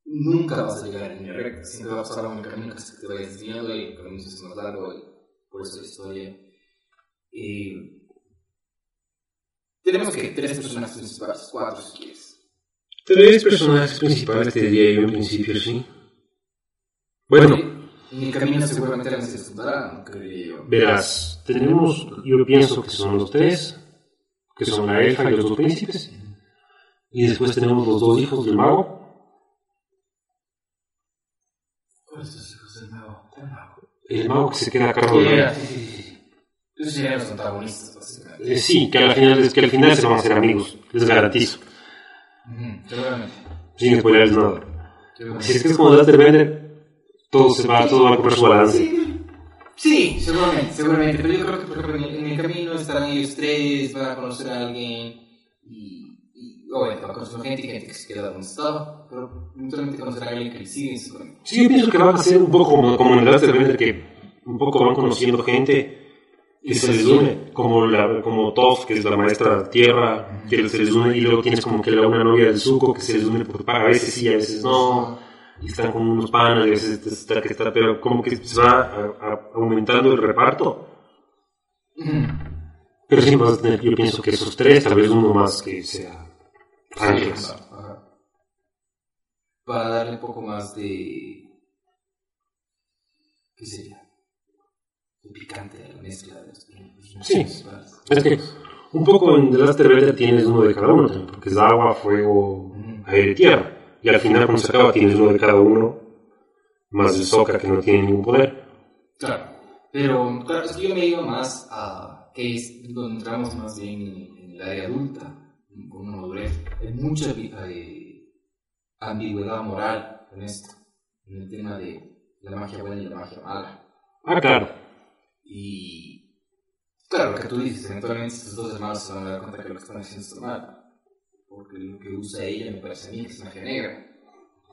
Nunca vas a llegar en línea recta, siempre va a pasar un camino que te vayas desviando y el camino se hace más largo y por eso la historia. Eh, tenemos que tres personajes principales, cuatro si quieres. Tres personajes principales te diría yo en principio, sí. Bueno, En el camino seguramente ser no creería yo. verás, tenemos, yo pienso que son los tres, que son la elfa y los dos príncipes, y después tenemos los dos hijos del mago, el mago que se queda a cargo de Yeah, sí, sí, sí. Esos serían los antagonistas, básicamente. Eh, sí, que al final, es que al final se van a hacer amigos, les garantizo, Seguramente. sin spoilerles nada. Si es que es como Daster Bender, todo se va, todo va a comprar su balance. Sí, sí, seguramente, seguramente. Pero yo creo que por ejemplo, en, el, camino estarán ellos tres, van a conocer a alguien y obviamente van a conocer gente y gente que se queda donde estaba, pero eventualmente conocerán a alguien que le sigue seguramente. Sí, yo pienso que van a ser un poco como, como en el Bender, que un poco van conociendo gente que se les une, como, la, como Toph, que es la maestra tierra, que se les une, y luego tienes como que la, una novia del suco que se les une porque a veces sí, a veces no, y están con unos panas, y a veces está que está, pero como que se va a- a- aumentando el reparto. Pero sí vas a tener, yo pienso que esos tres, tal vez uno más que sea Ajá. Para darle un poco más de. ¿Qué sería? De picante a la mezcla de los Sí. Es que un poco en The Last Airbender tienes uno de cada uno también, porque es agua, fuego, aire y tierra. Y al final cuando se acaba tienes uno de cada uno, más el Sokka que no tiene ningún poder. Claro. Pero, claro, es que yo me iba más a. que es donde entramos más bien en, en el área adulta, con una madurez. Hay mucha eh, ambigüedad moral en esto, en el tema de la magia buena y la magia mala. Ah, claro. Y claro, lo que tú dices, eventualmente estos dos hermanos se van a dar cuenta que lo que están haciendo está mal. Porque lo que usa ella me parece a mí que es magia negra.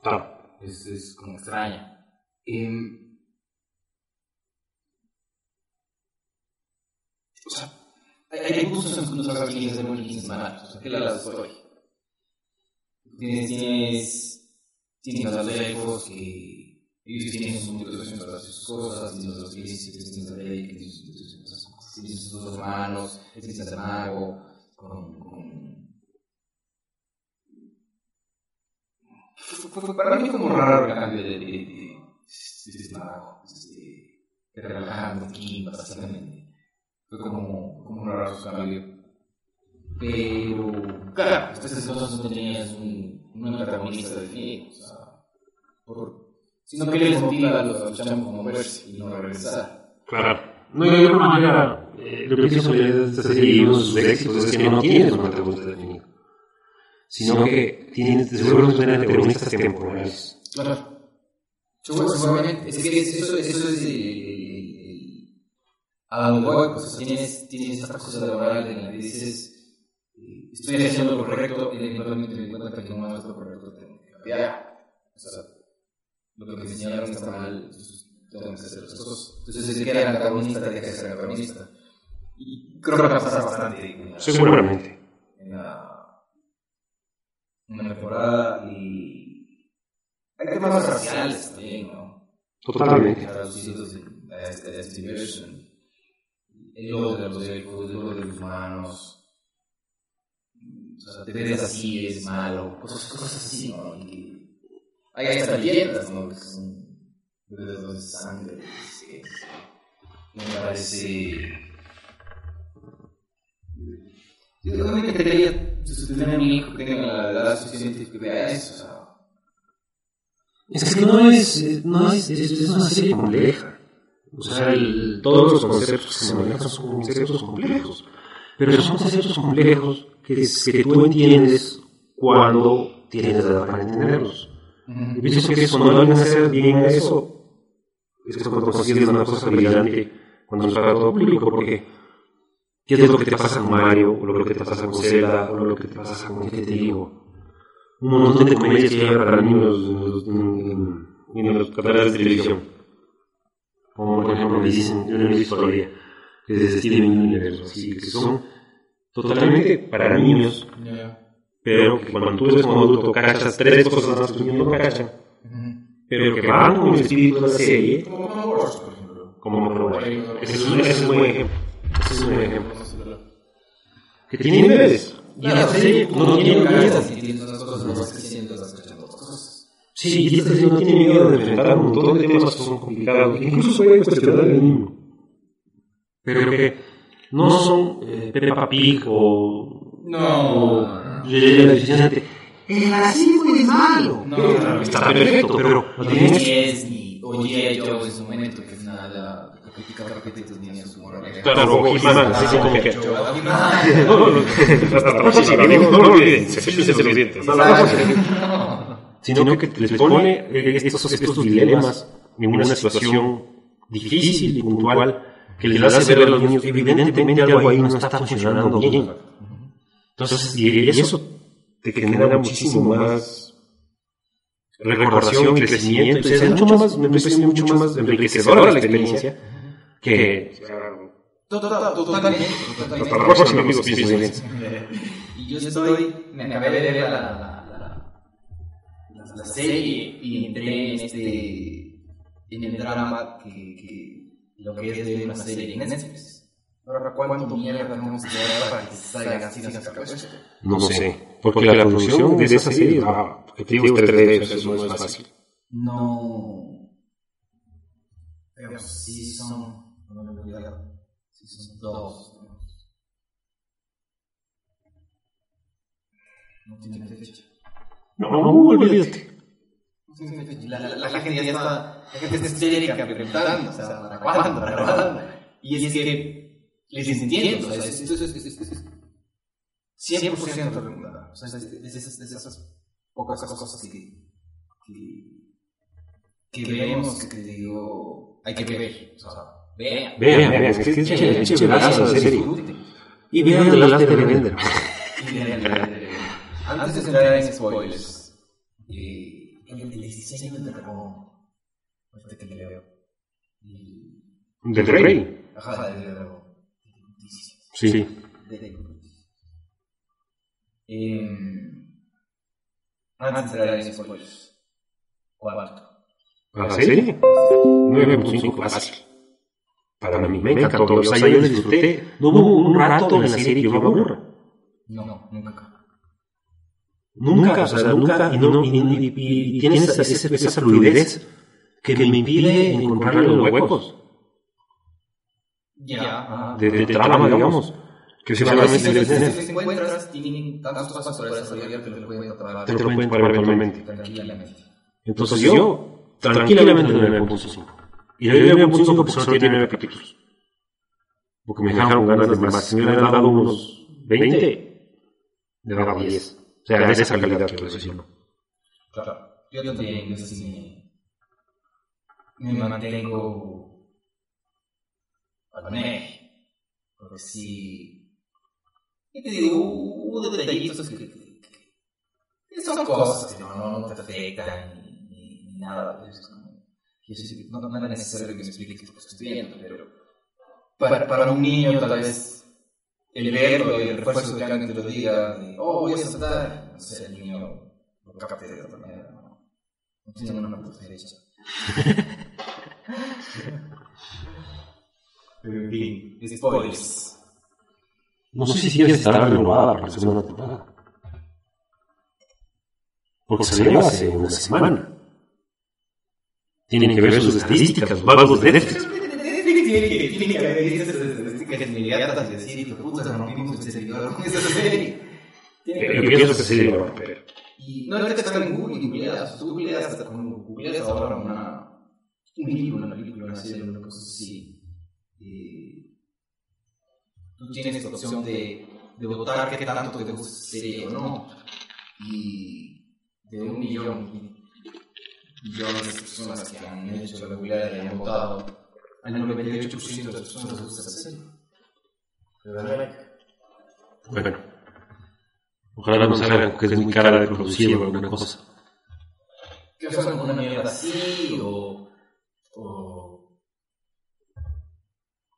Claro. Es, es como extraña. Em, o sea, hay, puntos en los que no sabes quién es. Tienes, tienes, tienes que ellos tienen sus para sus cosas, tienes los tienes a tiene sus motivaciones tienes sus para mí como raro el cambio de, de, de, de este este, relajando aquí, básicamente. Fue como, como un raro cambio. Pero, claro, estas cosas no tenías un, un antagonista definido, o sea, por, sino que les motiva a los, a los chamos a moverse y no a regresar. Claro. No, de alguna manera, eh, lo que pienso de esta serie y uno de sus éxitos es que no tienes un antagonista definido. Sino que tienes, se vuelven antagonistas temporales. Claro. Seguramente. Es que es- eso, eso es el- a donde voy, pues, tienes, tienes esta cosa de la moral en la que dices, estoy haciendo lo correcto y eventualmente me doy cuenta que no es lo correcto, tengo que cambiar. O sea, lo que me enseñaron está mal, entonces tengo que hacer otras cosas. Entonces, si era antagonista, tenía que ser antagonista. Y creo que va a pasar bastante Seguramente. en la, en la temporada y hay temas raciales también, ¿no? Totalmente. Traducidos a este, a este. El logo de los elfos, el de los humanos. O sea, te ves así, es malo. Cosas, cosas así, ¿no? Y hay hasta leyendas, ¿no? Que son de sangre. que Me parece. Yo realmente quería tener un hijo que tenga la edad suficiente que vea eso, o sea. Es que no es, no es, es, es una serie compleja. O sea, el- todos los conceptos que se manejan son conceptos complejos. Pero son conceptos complejos que, que tú entiendes cuando tienes la edad para entenderlos. Y pienso que cuando alguien hace bien eso, es que cuando consigues una cosa brillante, cuando es para todo público, porque ¿qué es lo que te pasa con Mario, o lo que te pasa con Zelda, o lo que te pasa con, ¿qué te digo? Un montón de comedias que hay para niños en los, en- en- en los canales de televisión. Como por ejemplo me dicen, yo no he visto todavía, que es de Steven Universe, así que son totalmente para niños, pero que cuando tú eres como adulto cachas tres cosas más que un niño no cacha, pero que van con el espíritu de la serie, Como Wars, por ejemplo. como Ese es un, ese es un buen ejemplo. Ese es un buen ejemplo. Que tiene niveles. Y la serie no tiene miedo. Si tienes unas cosas, no vas creciendo, vas cachando otras cosas. Sí, y esta serie no tiene miedo de enfrentar un montón de temas que son complicados, incluso pueden cuestionar niño. Pero que no son eh, Peppa Pig o. No. o Yeye la Deficiente. El racismo es malo. No, Pero no, está perfecto, pero ni o G.I. Joe en su momento, que es nada. Claro, o He-Man, sí, sí, como que. No, no, no, lo olviden, cepíllense los dientes. Sino que les pone eh, estos, estos dilemas en una situación difícil y puntual que les hace ver a los niños que evidentemente algo ahí no está funcionando bien. Entonces, y eso te genera muchísimo más recordación y crecimiento. Y es mucho más, me parece mucho más enriquecedora la experiencia que Total- Totalmente. hasta la próxima, amigos. piensen Y yo estoy, me acabé de ver la, la, la, serie y entré en este, en el drama que, que lo que es de una serie en Netflix. Ahora, ¿cuánto mierda tenemos que dar para que salga así, así, así? No sé, porque la producción de esa serie, ah, porque te digo, es 3D, eso no es fácil. No. Pero sí son. No me olvidar. Sí son dos. No tiene fecha. No, no, olvídate. La, la, la gente ya está. La gente está histérica preguntando. O sea, ¿para cuándo? ¿Para cuándo? Y es que. Les entiendo. O sea, es, es, es, es, es, es 100% recomendable. O sea, es de, esas, pocas cosas que. que que vemos que te digo, hay que ver, o sea, vean. Vean, vean, es que es. Y vean el arte de vender. Y vean, vean, vean. Antes de entrar en spoilers, eh, el, el diseño del dragón, ahorita que le veo. Y- Del rey. Ajá, del dragón. Sí. De- Eh, antes de entrar en spoilers, cuarto. ¿La serie? 9.5 fácil. Para mí me encantó. O sea, yo disfruté. No hubo un rato en la serie que yo me aburra. No, nunca. Nunca, o sea, nunca. Y, no, y, y, y, esa, esa, esa fluidez que me impide encontrarle los huecos Ya, de, de, de trama, digamos. Que Si encuentras, tienen tantos pasos para desarrollar que te lo pueden atrapar Te lo pueden parar eventualmente. tranquilamente. Entonces yo, tranquilamente, le doy 9.5. Y le doy 9.5 porque solo tiene 9 capítulos. Porque me dejaron ganas de más. Si me hubieran dado unos 20, le daba 10. O sea, de esa calidad, quiero decirlo. Claro. Yo también, yo sí me, me mantengo al medio. Porque sí. Y te digo, hubo detallitos que, que- que son cosas que no, no, no te afectan ni, ni ni nada. Es como, quiero decir, no, no es necesario que me explique qué cosa estoy viendo, pero para, para un niño tal vez el verlo y el refuerzo que alguien te lo diga, de, oh, voy a saltar, no sé, el niño lo capte de otra manera. No, no tiene una puta derecha. Pero en fin, spoilers. No sé si estará renovada para la segunda temporada. Porque salió hace una semana. Tienen que ver sus estadísticas, los vagos de Netflix. Tiene que, tiene estadísticas inmediatas de decir, hijo de puta, rompimos servidor con esa serie. Tiene que Pero haber- yo pienso que sí lo va a romper. Y no es que están en Google y googleas, tú googleas hasta como googleas ahora una, un libro, una película, una serie, una cosa así. Y tú tienes la opción de, de votar qué tanto te gusta esa serie o no. Y de un millón millones de personas que han hecho la googleada y han votado, al 98% de las personas les gusta esa serie. Bueno. Ojalá no salgan que es muy cara de producir o alguna cosa. que son una mierda así o. o.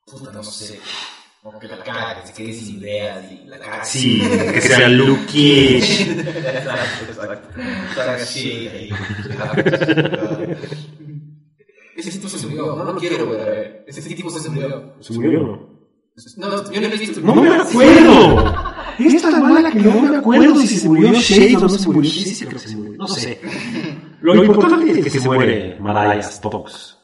puta, no sé. O que la caga, que se quede sin ideas y la caga. Sí, que sea Luke Cage. exacto, exacto. Shit ahí. Ese tipo se murió, no lo quiero ver. Ese tipo se murió. ¿Se murió o no? No, yo no he visto. ¡No me acuerdo! Es tan mala que no me acuerdo si se murió Shade o no se murió Shade. Sí, creo que se murió. No sé. Lo importante es que se muere Mariah Stokes.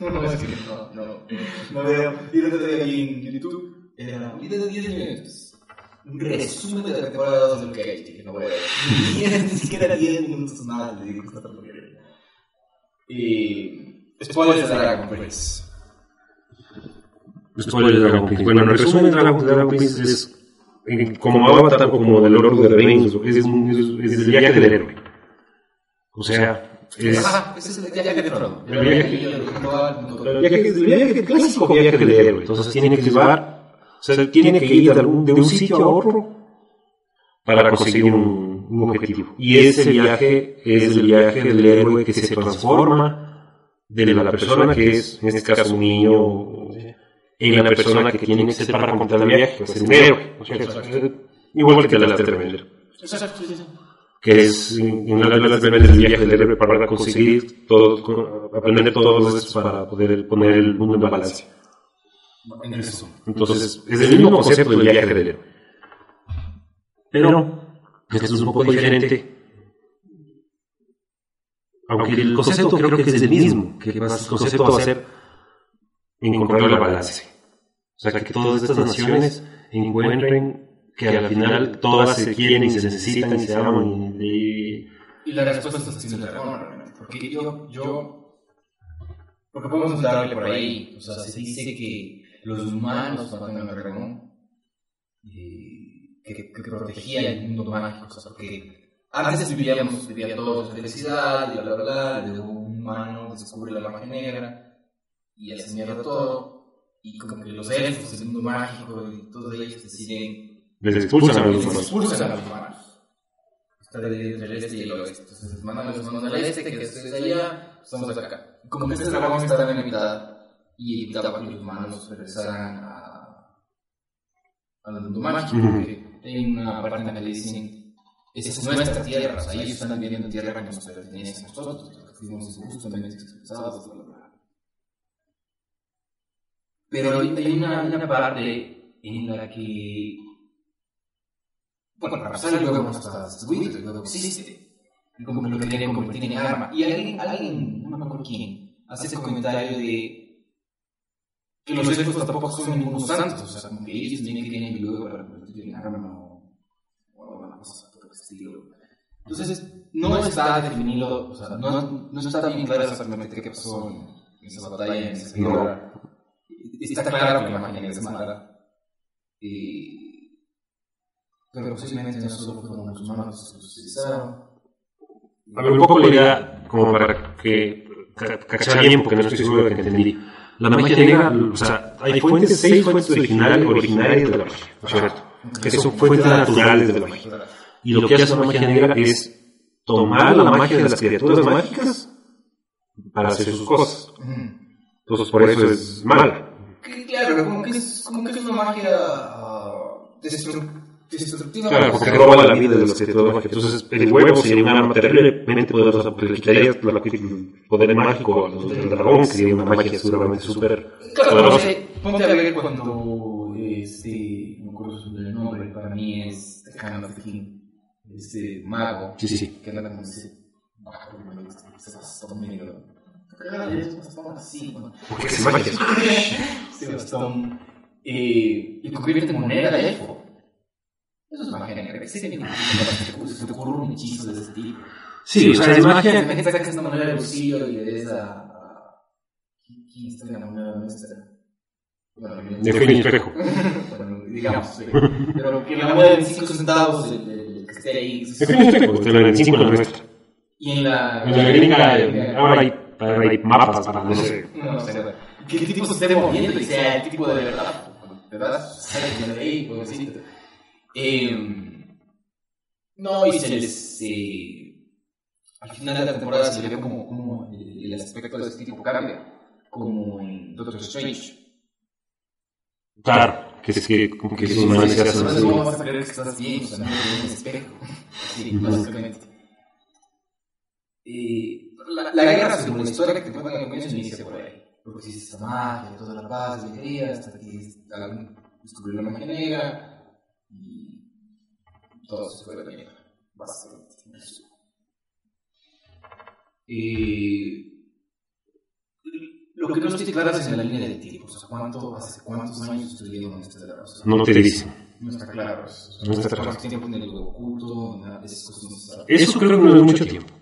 No, no, es que no, no, no veo. Y lo de ahí en YouTube era un video de 10 minutos. Un resumen de la temporada 2 de Luke Cage, que no voy a ver. Ni era- Ni siquiera 10 minutos nada, está por ver. Y. Spoilers de Dragon Prince. Spoiler de Dragon Prince. Bueno, en resumen, Dragon, Dragon Prince es en- como Avatar o como del Lord of the Rings. Es, es, es el viaje del héroe. O sea, es Ajá, ese es el viaje de Frodo. El viaje- Y el ritual, punto. el viaje, el viaje, el clásico viaje del héroe. Entonces tiene que llevar, o sea, tiene que ir de, algún- de un sitio a otro para conseguir un, un objetivo. Y ese viaje es el viaje del héroe que se transforma de la persona que es, en este caso, un niño, en la persona que tiene que ser para completar el viaje, a ser un héroe. ¿no es cierto? Igual que la de Terminator Exacto, sí, sí. que es una de las del viaje del héroe para conseguir todo, aprender todo eso para poder poner el mundo en balance. En. Entonces, es el mismo concepto del viaje del héroe. Pero, esto es un poco diferente. Aunque el concepto creo que es el mismo, que el concepto va a ser encontrar el balance. O sea, que todas estas naciones encuentren que al final todas se quieren y se necesitan y se aman y, Y la respuesta es dragón, realmente. Porque yo, yo, porque podemos darle por ahí, o sea, se dice que los humanos matan al dragón, y que, que protegía el mundo mágico, o sea, porque antes vivíamos, vivía todos en felicidad, y bla, bla, bla, luego un humano descubre la magia negra, y hace mierda todo, y como que los elfos, el mundo mágico, y todos ellos deciden les expulsan a los les humanos. expulsan a los humanos. Está del, del este y el oeste. Entonces mandan a los humanos al este, que es de allá, estamos de acá. Como que este dragón estaba en la mitad y evitaba que los humanos regresaran a, al mundo mágico. Porque hay una parte en la que dicen, esa es nuestra tierra, o sea, ellos están viviendo en tierra que nos pertenece a nosotros, que fuimos injustamente expulsados, bla, bla. Pero hay hay una, una parte en la que bueno, para pasar el juego hasta Squid, el juego existe. Y como que lo querían convertir en arma. Y alguien, alguien, no me acuerdo quién, hace ese comentario de que los elfos tampoco son ningunos santos. O sea, como que ellos tienen que tener el juego para convertirlo en arma o, o alguna cosa por el estilo. Entonces, no está definido, o sea, no, no está bien claro exactamente qué pasó en esa batalla, en esa guerra. Está claro que la magia negra es mala. Y pero posiblemente no solo fueron los humanos los utilizaron. A ver, un poco la idea, como para que ca- cachar bien, porque no estoy seguro de que entendí. La magia negra, o sea, hay fuentes, seis fuentes originales, originarias de la magia, ¿no es cierto? Que son fuentes naturales de la magia. Y lo que hace la magia negra es tomar la magia de las criaturas mágicas para hacer sus cosas. Entonces por eso es mala. Que, claro, como que es, como que es una magia destru- destructiva. Claro, porque roba la vida de las criaturas mágicas. Entonces el huevo sería un arma terriblemente poderosa porque le quitaría la- el poder mágico al del dragón, que sería una magia seguramente súper Claro, ponte, ponte a ver cuando este, no me acuerdo el nombre, para mí es King, este mago, Sí, sí, sí. que anda como ese mago, ese así, bueno. Porque y convierte en moneda de elfo. Eso es magia negra, sí, se te ocurre un hechizo de ese tipo. Sí, o sea, es magia. Imagínate que sacas esta moneda del bolsillo y le des a. ¿Quién está en la moneda nuestra? Bueno, De Fénix Espejo. bueno, digamos. Pero que la moneda de 25 centavos, el, el que esté ahí. De Espejo, de la 25 la nuestra. Y en la. En la gringa, ahora hay, hay mapas para, no sé. No, no sé. Que el tipo se esté moviendo y sea el tipo de verdad. ¿Verdad? Sale de ahí, pobrecito. Eh, no, y se les. eh, al final de la temporada se le ve como, como el, el aspecto de este tipo cambia. Como en Doctor Strange. Claro, que es que, como que no vas a creer que estás bien, o sea, no en un espejo. Sí, básicamente. Eh, la, la guerra, según la historia que te cuentan en el comienzo, inicia por ahí. Porque si esta magia, toda la paz, la alegría, hasta que alguien descubrió la magia negra y todo se fue de la mierda, básicamente. Eh, lo que no estoy claro es en la línea del tiempo, o sea, ¿cuánto, hace cuántos años estuvieron en esta guerra? O sea, No te dicen. no está claro. eso. No está claro. ¿Cuánto tiempo en el oculto? Nada de esas cosas no. Eso creo que no es mucho tiempo.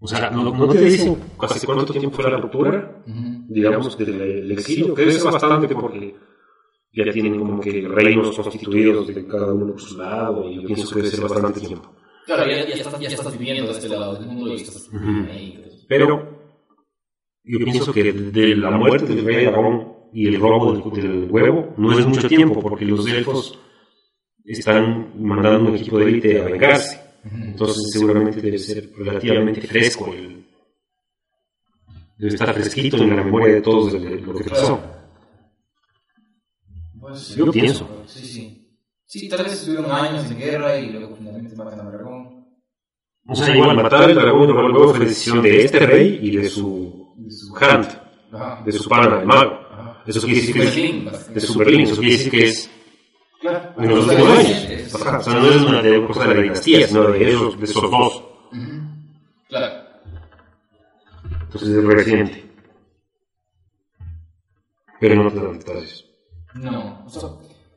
O sea, no, no te dicen hace cuánto tiempo fue la ruptura, digamos, del del exilio, que es bastante porque ya tienen como que reinos constituidos de cada uno por su lado, y yo pienso que debe ser bastante tiempo. Claro, ya, ya, estás, ya estás viviendo de este lado del mundo y estás Ujú. ahí. Pero yo pienso que de la muerte del rey dragón y el robo del, del huevo no es mucho tiempo, porque los elfos están mandando un equipo de élite a vengarse. Entonces seguramente debe ser relativamente fresco el... Debe estar fresquito en la memoria de todos de lo que pasó. Pues, Yo pienso. Sí, sí. Sí, tal vez estuvieron años en guerra y luego finalmente matan al dragón. O sea, igual matar al dragón huevo fue decisión de este rey y de su Hunt, Ajá. de su pana, el mago. Ajá. Eso quiere decir que es de su Berlín, eso quiere decir que es Claro. en los últimos años. Ajá, O sea, no es una de, cosa de la dinastía, sino de esos, de esos dos. Claro. Entonces es reciente. Pero no te dan detalles. No, o sea,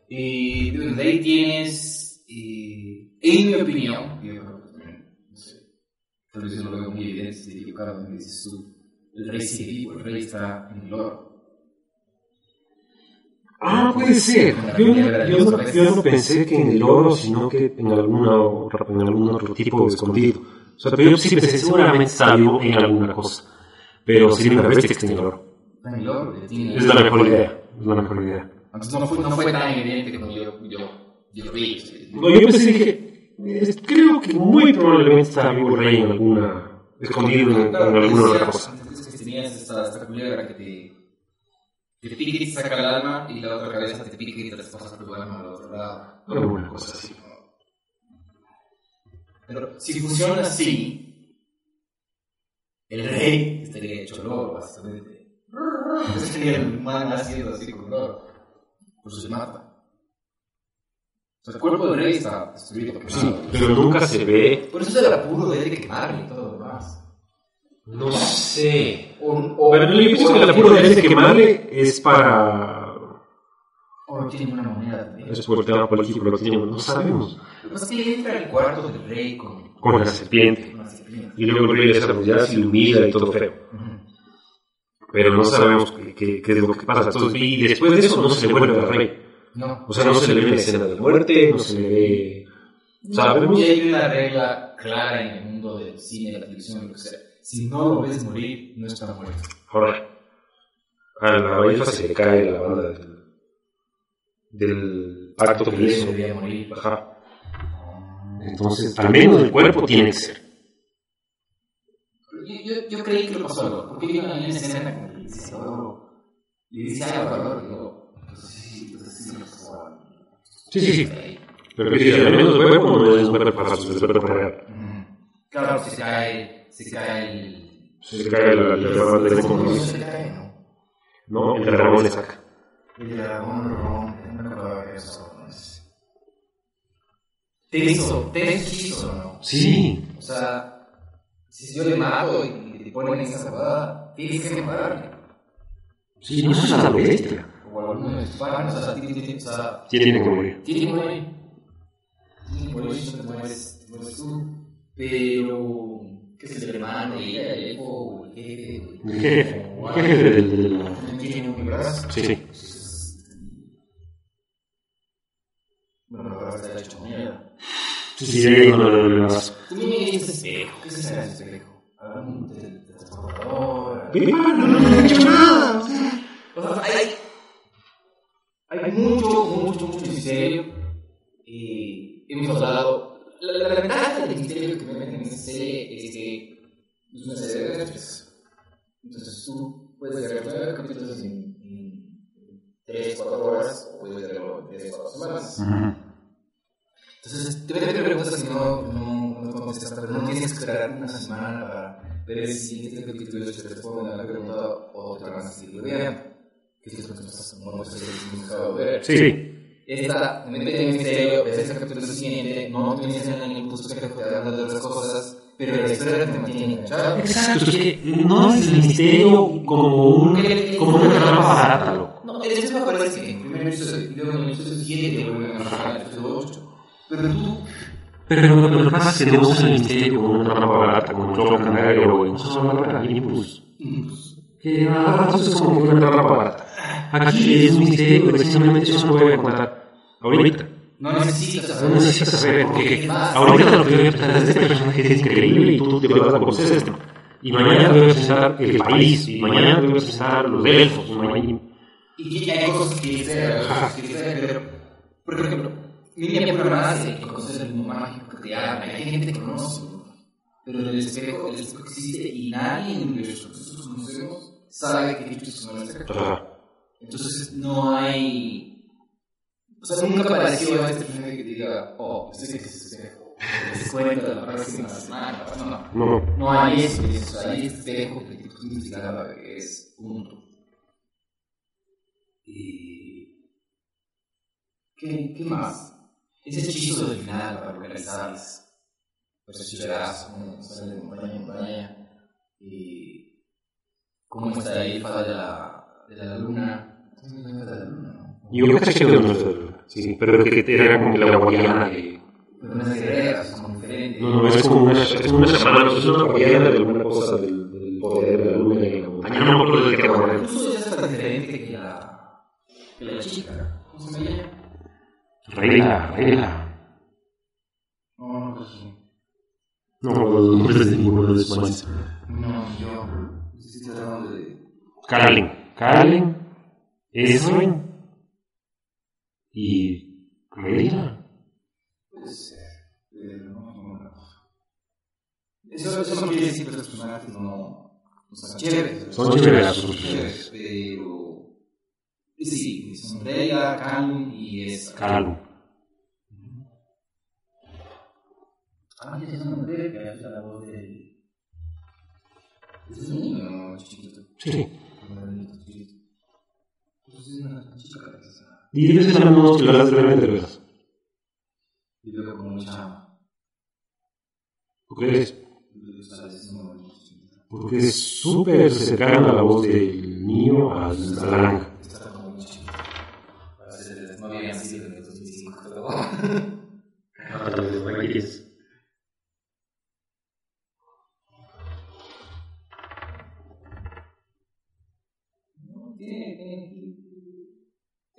eh, de ahí tienes, eh, en mi opinión, yo creo que también, no sé, tal vez yo lo veo muy evidente, estoy equivocado, me dices tú, el rey el rey está en el oro. Ah, puede ser. Yo, no- yo, no, yo no pensé que en el oro, sino que en, alguna en algún otro tipo de escondido. O sea, pero yo sí pensé, seguramente está vivo en alguna cosa. Pero sí me parece que está en el oro. Está en el oro, Es la mejor idea. Es la mejor idea. Entonces no fue, no fue tan evidente como yo, yo, yo vi. No, yo pensé, dije, es- creo que muy probablemente está vivo el rey en alguna, escondido en, en alguna otra cosa. Antes que tenías esta, esta culebra que te, que te pica y te saca el alma y la otra cabeza te pica y te traspasa tu alma al otro lado. Alguna cosa así. Pero si funciona así, el rey estaría hecho oro, básicamente. Sería el man haciendo así con oro. Por eso se mata. O sea, el cuerpo del rey está destruido. Sí, pero nunca se ve. Por eso se el apuro de él quemarle y todo lo demás. No sé. O, o, Pero yo pienso que el apuro de de quemarle es para... o no tiene una moneda de Es por el tema político, lo tienen, no sabemos. Lo que pasa es que él entra al cuarto del rey con, Con la serpiente. con una serpiente. Y luego el rey esa pues, ya se ilumina y todo feo. Pero no sabemos qué, es lo que pasa. Entonces, y después de eso no se le vuelve al rey. No. O sea, no se le ve la escena de muerte, no se le ve... Sabemos... Y hay una regla clara en el mundo del cine, de la televisión, lo que sea. Si no lo ves morir, no está muerto. Ahora, a la elfa se le cae la banda del, del pacto que hizo. Debía morir. Ajá. Entonces, al menos el cuerpo tiene que ser. Yo, yo, yo creí que lo pasó algo, porque yo en una escena le dice Valoro, le dice algo a digo, entonces sí, entonces sí se lo pasó a Sí, sí, sí. Pero que dice, al menos el cuerpo no es es ver para Claro, si se cae, si se cae el... Se cae el el dragón de No se cae, ¿no? No, el dragón le saca. El dragón rompe, no me acordaba de eso. ¿no? Es- Tenso, tenso, ¿no? Sí. O sea, si yo le mato y te ponen esa jugada, tienes que matarme. Sí, no es a lo bestia. O alguno de tus panos, o sea, Tiene que morir. tiene que morir. Tiene que morir, te te mueres tú. Pero, ¿qué es el hermano, ella, el elfo, o el jefe? El tiene un brazo. Sí, sí. Entonces, Bueno, verdad está hecho mierda. Sí, sí, le duele el brazo. Tú me dices espejo. ¿Qué ese espejo? De de. No, no, he hecho nada. O sea, hay, hay mucho, mucho, mucho misterio. Y hemos hablado. La, la, la ventaja del misterio que me meten en serie es que es una serie de Netflix. Entonces tú puedes ver nueve capítulos en, en 3, 4 horas o puedes verlo en 3, 4 semanas. Entonces, te te preguntas si no, no, no contestas, pero no tienes que esperar una semana para ver el siguiente capítulo y te responden a la pregunta o te van a seguir viendo. Que es lo que estás no sé si acabo de ver. Sí. Esta, me mete en misterio, ves el capítulo siguiente, no te inician en el punto espejo, te hablan de otras cosas, pero la historia te mantiene enganchado. Exacto, es que no es el misterio como un, como una trampa barata, loco. No, el espejo parece que en primer episodio, luego en el episodio 7 te vuelven a bajar al episodio 8. Pero tú Pero lo, lo que pasa es que no usan el misterio como una trampa barata, como un show canario o incluso una barata de impulso. Que a ratos es como una trampa barata. Aquí es un misterio que precisamente eso no puede contar ahorita. no necesitas No necesitas saber, porque ahorita lo que voy a presentar es este personaje es increíble y tú te vas a conocer esto. Y mañana te voy a presentar el país, y mañana te voy a presentar los elfos, y que hay cosas que que quisiera, pero, por ejemplo, Miriam Pura nace con cosas del mundo mágico que te hablan, hay gente que conoce, pero el espejo, el espejo existe y nadie en el universo que nosotros conocemos sabe que Cristo es un espejo. Entonces no hay. O sea, nunca apareció este personaje que te diga, oh, este que es espejo. Les cuento la próxima semana. No, no. No, no. No hay eso, o sea, hay este espejo que que para ver qué es. Punto. Y. ¿Qué, qué más? Ese hechizo del final para localizarles. Pues hechizarás, como sale de montaña en montaña. Y. ¿Cómo está la elfa de la, de la luna? Yo caché que no es Sí, sí, pero que era como la guayana de... Pero no. No, no, es como una, es una chamana, es una guayana de alguna cosa del, del poder de la luna y la montaña. No me acuerdo de qué era. Incluso ya es tan diferente que la, que la chica. ¿Cómo se llama Reyla. No, no, sí. No los nombres de ninguno de. No, yo. Estoy tratando de. Carlin. Carlin, Ezrin y. Puede ser. Pero no. Eso, eso no quiere decir que los personajes no, no sean chéveres. Son chéveres sus chéveres, pero. Sí, son Reyla, Calum y es. Calum. Ah, ya es una mujer que hace la voz de. Es un niño, chiquito. Sí. Un niño chiquito. Es chica que las realmente veras. Luego como bonito, chiquito. Porque es súper cercana a la voz del niño a, la no habían sido en el 2005, pero.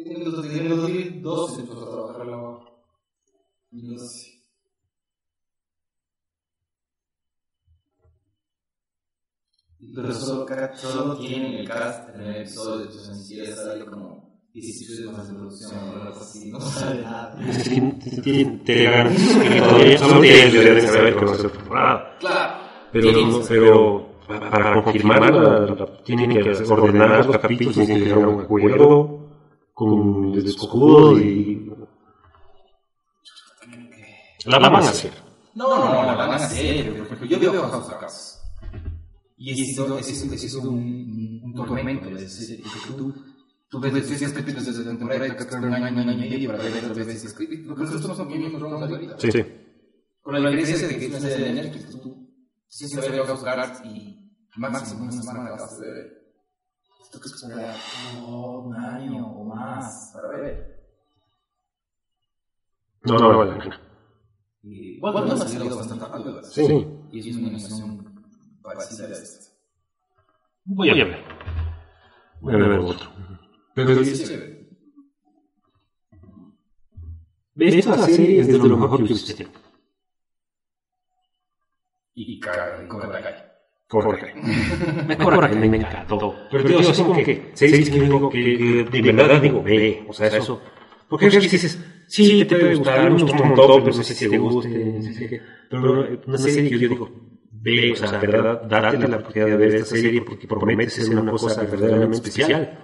tiene los 2012 empezó a trabajar la voz. 2012. Pero solo, solo tiene en el cast el primer episodio, entonces ni siquiera sale como Y si tú más de producción o algo así, no sabe nada. Es que te, te garantizo que todavía solo saber que va a ser temporada. Claro. Pero, pero para, para confirmar, la, la- tienen que ordenar los capítulos, tienen que llegar a un acuerdo con el escudo y... La van a hacer. No, no, no, la van a hacer. Por ejemplo, yo veo House of Cards. Y he sido un, un tormento. Es decir, que tú, tú ves seis capítulos de la temporada y te quedas un año, un año y medio para ver otras veces capítulos. Porque nosotros somos bien mismos de la vida. Sí, sí. Con la diferencia de que Netflix, tú siempre ves House y máximo una semana acabas de ver. Esto que esperar oh, un año o más para ver. No, no, vale la pena. Y bueno, ha salido bastante rápido. ¿verdad? Sí. Y es una animación parecida a esta. Voy a ver. Voy a ver otro. Pero Sí, chévere. esta serie es de lo mejor que existe. Y caga, y Cobra Kai. Kai. Me Cobra Kai me encantó. Pero digo así como que, series que digo que, que de verdad digo, ve, o sea, eso. Porque a veces dices, sí, te puede gustar, me gustó un montón, pero no sé si te guste, no sé qué. Pero una serie que yo digo, ve, o sea, de verdad, date la oportunidad de ver esta serie porque promete ser una cosa verdaderamente especial.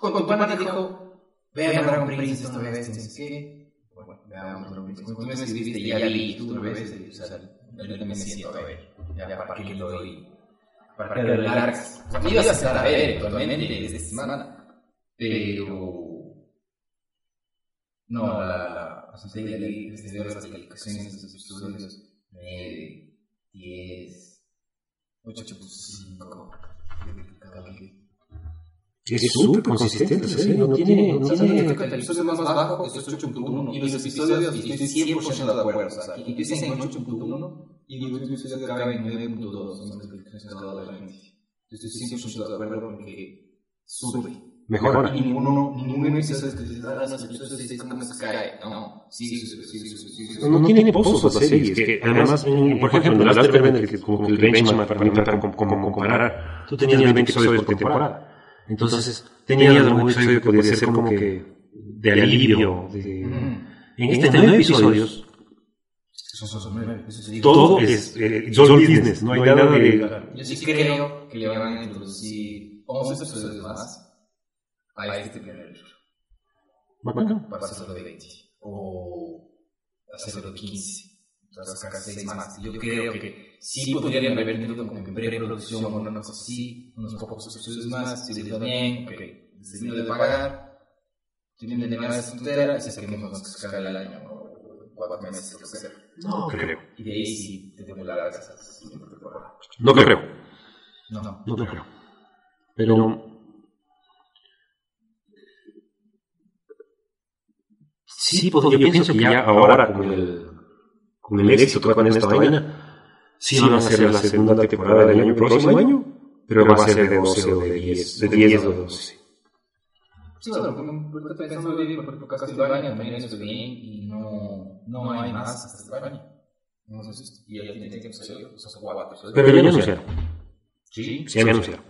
Cuando Pana dijo, vean Dragon Prince esta vez, qué. Bueno, veamos Dragon Prince. Cuando tú me escribiste, ya vi, tú lo ves, o sea, yo me siento a ver. Ya, ¿para qué lo doy? ¿Para me ibas a estar a ver esta semana. Pero... No, la, la, o sea, de leí desde las calificaciones de los episodios, 9, 10, 8.5. Es súper consistente serie, no tiene, no tiene... El episodio más bajo es 8.1 y los episodios, y estoy 100% de acuerdo, o sea, que empiecen en 8.1 y los episodios acaban en 9.2, son las calificaciones la gente. Estoy 100% de acuerdo con que sube. Mejora. Y ninguno, ningún episodio es que se da las episodios y como se cae, no, sí, sí, sí, sí, sí, sí, sí. No tiene pozos la serie, es que además, por ejemplo, en el Last Airbender, que es como que el benchmark para comparar, tú tenías 20 episodios por temporada. Entonces, tenías algún episodio que podía ser como que de alivio. de- En este nueve episodios, Son, son, son nueve, sí. todo es eh, it's all business, no hay nada de... Yo sí creo que le van a introducir 11 episodios más a este primer libro. Bacán. para hacerlo de 20 o hacerlo de 15 sacar 6 más yo creo que sí podrían haber tenido como que preproducción o una cosa así unos pocos episodios más si les va bien ok termino de pagar tienen de terminar esta tontera y se que vamos a sacar el año o cuatro meses lo que sea No creo. y de ahí sí largas hasta la temporada No creo. no no No creo. Pero... Sí, pues, yo pienso que ya ahora con el, con el éxito en esta vaina, sí van a ser la segunda temporada del año próximo año, pero va a ser de 12 o de 10, de 10 o de 12. Sí, bueno, porque pensando bien, porque casi dos años también estoy bien y no, no hay más hasta este año. No sé si- Y ya tiene que ser. Pero ya anunciaron, Sí, sí anunciaron.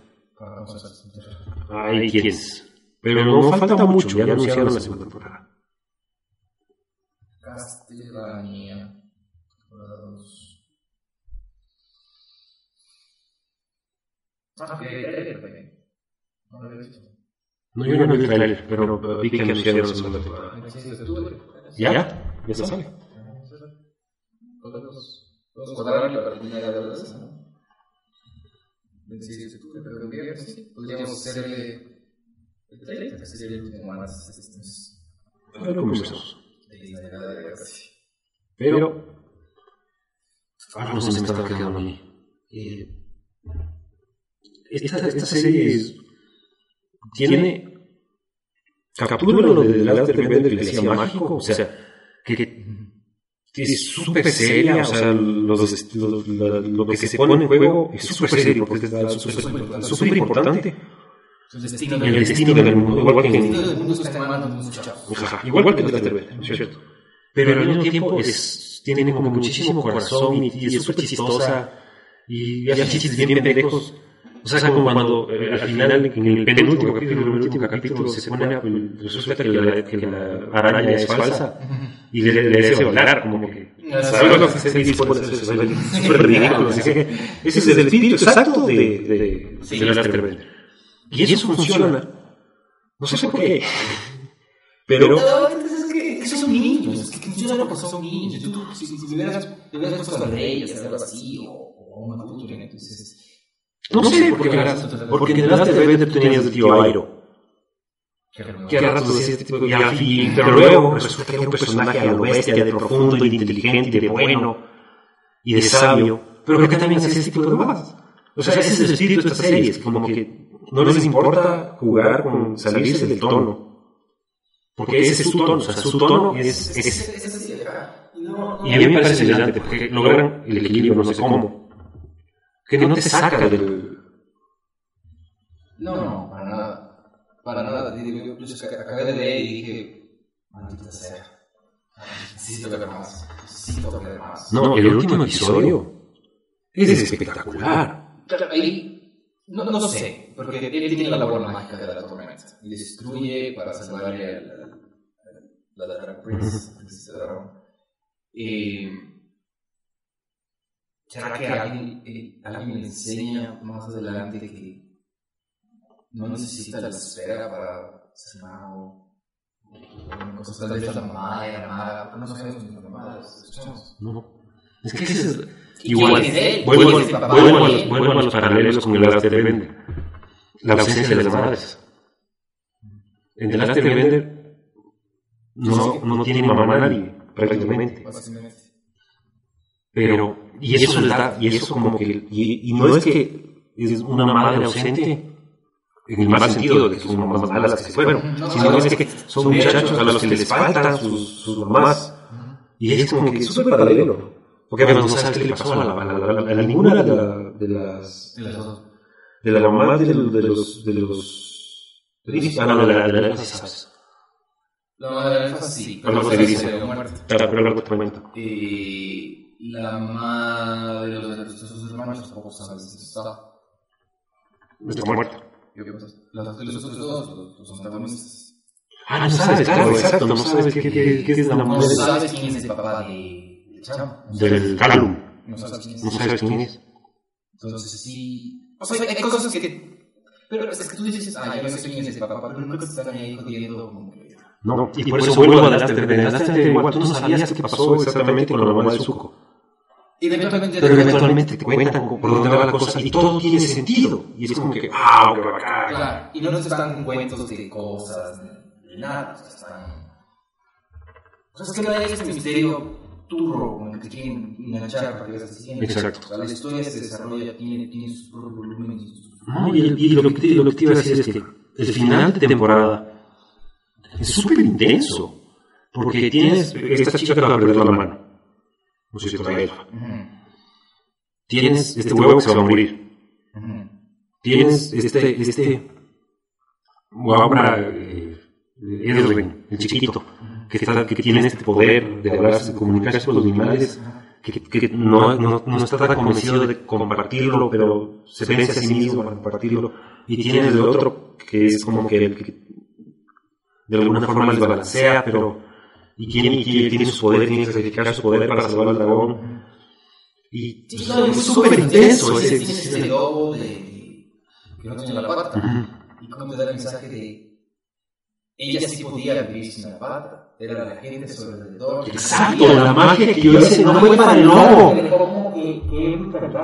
Hay quienes. Pero no falta mucho, ya anunciaron la segunda temporada. Castlevania. Ah, trailer. No lo he visto. No, yo no vi el trailer, pero vi que anunciaron la segunda temporada. 26 de octubre. ¿Ya? ¿Ya? ¿Ya se sale? Podemos podemos cuadrar la partida de la vez, ¿no? 26 de octubre, pero el viernes sí. Podríamos hacerle el 30, que sería el último más. este. Pero algo se me estaba quedando a mí. Esta, esta serie es- tiene captura lo de la Last Airbender que decía mágico, o sea, que, que es súper seria, o sea, los, los- lo, lo que se pone en juego es súper serio, porque es súper- importante. El destino El destino del mundo, igual que El en, destino del mundo está en manos de unos chavos. Ajá, igual que el de Terber, ¿cierto? Pero al mismo tiempo es, tiene como muchísimo corazón y, y es súper chistosa y hace chistes bien pendejos. O sea, como cuando eh, al final, en el penúltimo capítulo, en el último capítulo, se pone a, resulta que la, que la araña es falsa y le, le desea volar, como que. ¿Sabes lo que se dice? Es súper ridículo. Ese es el espíritu exacto de, de, de, de las Y eso funciona. No sé por qué. Pero. No, es que, que son niños, es que funcionan porque son niños. Tú, si, si, si hubieras, te hubieras puesto a reyes, algo así, o, o una cultura, entonces. No sé, porque, porque en el de repente tenías el tío Airo. Que a ratos decía este tipo de y, pero luego resulta que era un personaje a lo bestia, de profundo, de inteligente, de bueno y de sabio, pero que acá también hacía ese tipo de cosas. O sea, ese es el espíritu de estas series, como que no les importa jugar con salirse del tono. Porque ese es su tono, o sea, su tono es ese. Y a mí me parece brillante, porque logran el equilibrio, no sé cómo que no te saca del... No, no, para nada. Para nada. Digo, yo, yo acabé de leer y dije, maldita sea. Necesito ver más. Necesito ver más. No, el último episodio es espectacular. Ahí, no, no sé, porque él tiene la bola mágica de la tormenta. Y destruye para salvarle a la, la, Dragon Prince, Princesa Dragón. Y ¿Será que alguien, eh, alguien le enseña más adelante que no necesita la esfera para ser mago? Cosas tal vez la mamá y la mamá, no sabemos ni la mamá, No. Es que es, igual, vuelvo, a los paralelos con el arte de Bender. La ausencia de las madres. En el arte de Bender no, no tiene mamá nadie, prácticamente. Pero y eso les da, y eso como que, y, y no es que es una madre ausente, en el mal sentido de que son mamás malas que se fueron, sino es que son muchachos a los que les faltan sus, sus mamás, y es como que es súper paralelo, porque además no sabes qué le pasó a, la, a, la, a, la, ninguna de, la, de las, de la mamá de, los, de los, de los, ah, no, de la, de la, sabes. La mamá de la sí, pero luego se dice, pero luego te comento. Y la madre de los de sus hermanos tampoco sabe si está. Está muerta. Los, los otros dos, los antagonistas. Ah, no sabes, claro, exacto, no sabes qué, qué, qué es la madre. No sabes quién es el papá de Cham. Del Calum. No sabes quién es. No sabes quién es. Entonces sí. O sea, hay cosas que. Pero es que tú dices, ah, yo no sé quién es el papá, pero nunca te están ahí jodiendo como que. No, y por eso vuelvo a darte, de igual, tú no sabías qué pasó exactamente con la mamá de Zuko. Y eventualmente, pero eventualmente te cuentan por dónde va la cosa y todo tiene sentido. Y es como que, ¡ah, qué bacán! Claro, y no nos están cuentos de cosas, ni nada, están... O sea, es que no hay este misterio turro con el que quieren enganchar para que así. Exacto. O sea, la historia se desarrolla, tiene, tiene sus propios volúmenes. No, y, y lo, que te, lo que te iba a decir es que el final de temporada es súper intenso. Porque tienes esta chica que va a perder la mano no sé si Tienes este huevo que se va a morir. Tienes este, este ahora eh, Edwin, el chiquito, que, está, que tiene este poder de hablar, de comunicarse con los animales, que, que no, no, no, está tan convencido de compartirlo, pero se vence a sí mismo para compartirlo. Y tienes el otro que es como que, que de alguna forma les balancea, pero y tiene, tiene, tiene su poder, tiene que sacrificar su poder para salvar al dragón. Y es súper intenso ese. Tienes ese lobo de, que no tiene la pata. Y cómo te da el mensaje de ella sí podía vivir sin la pata. Era la gente sobre el alrededor. Exacto, la magia que yo hice no fue para el lobo.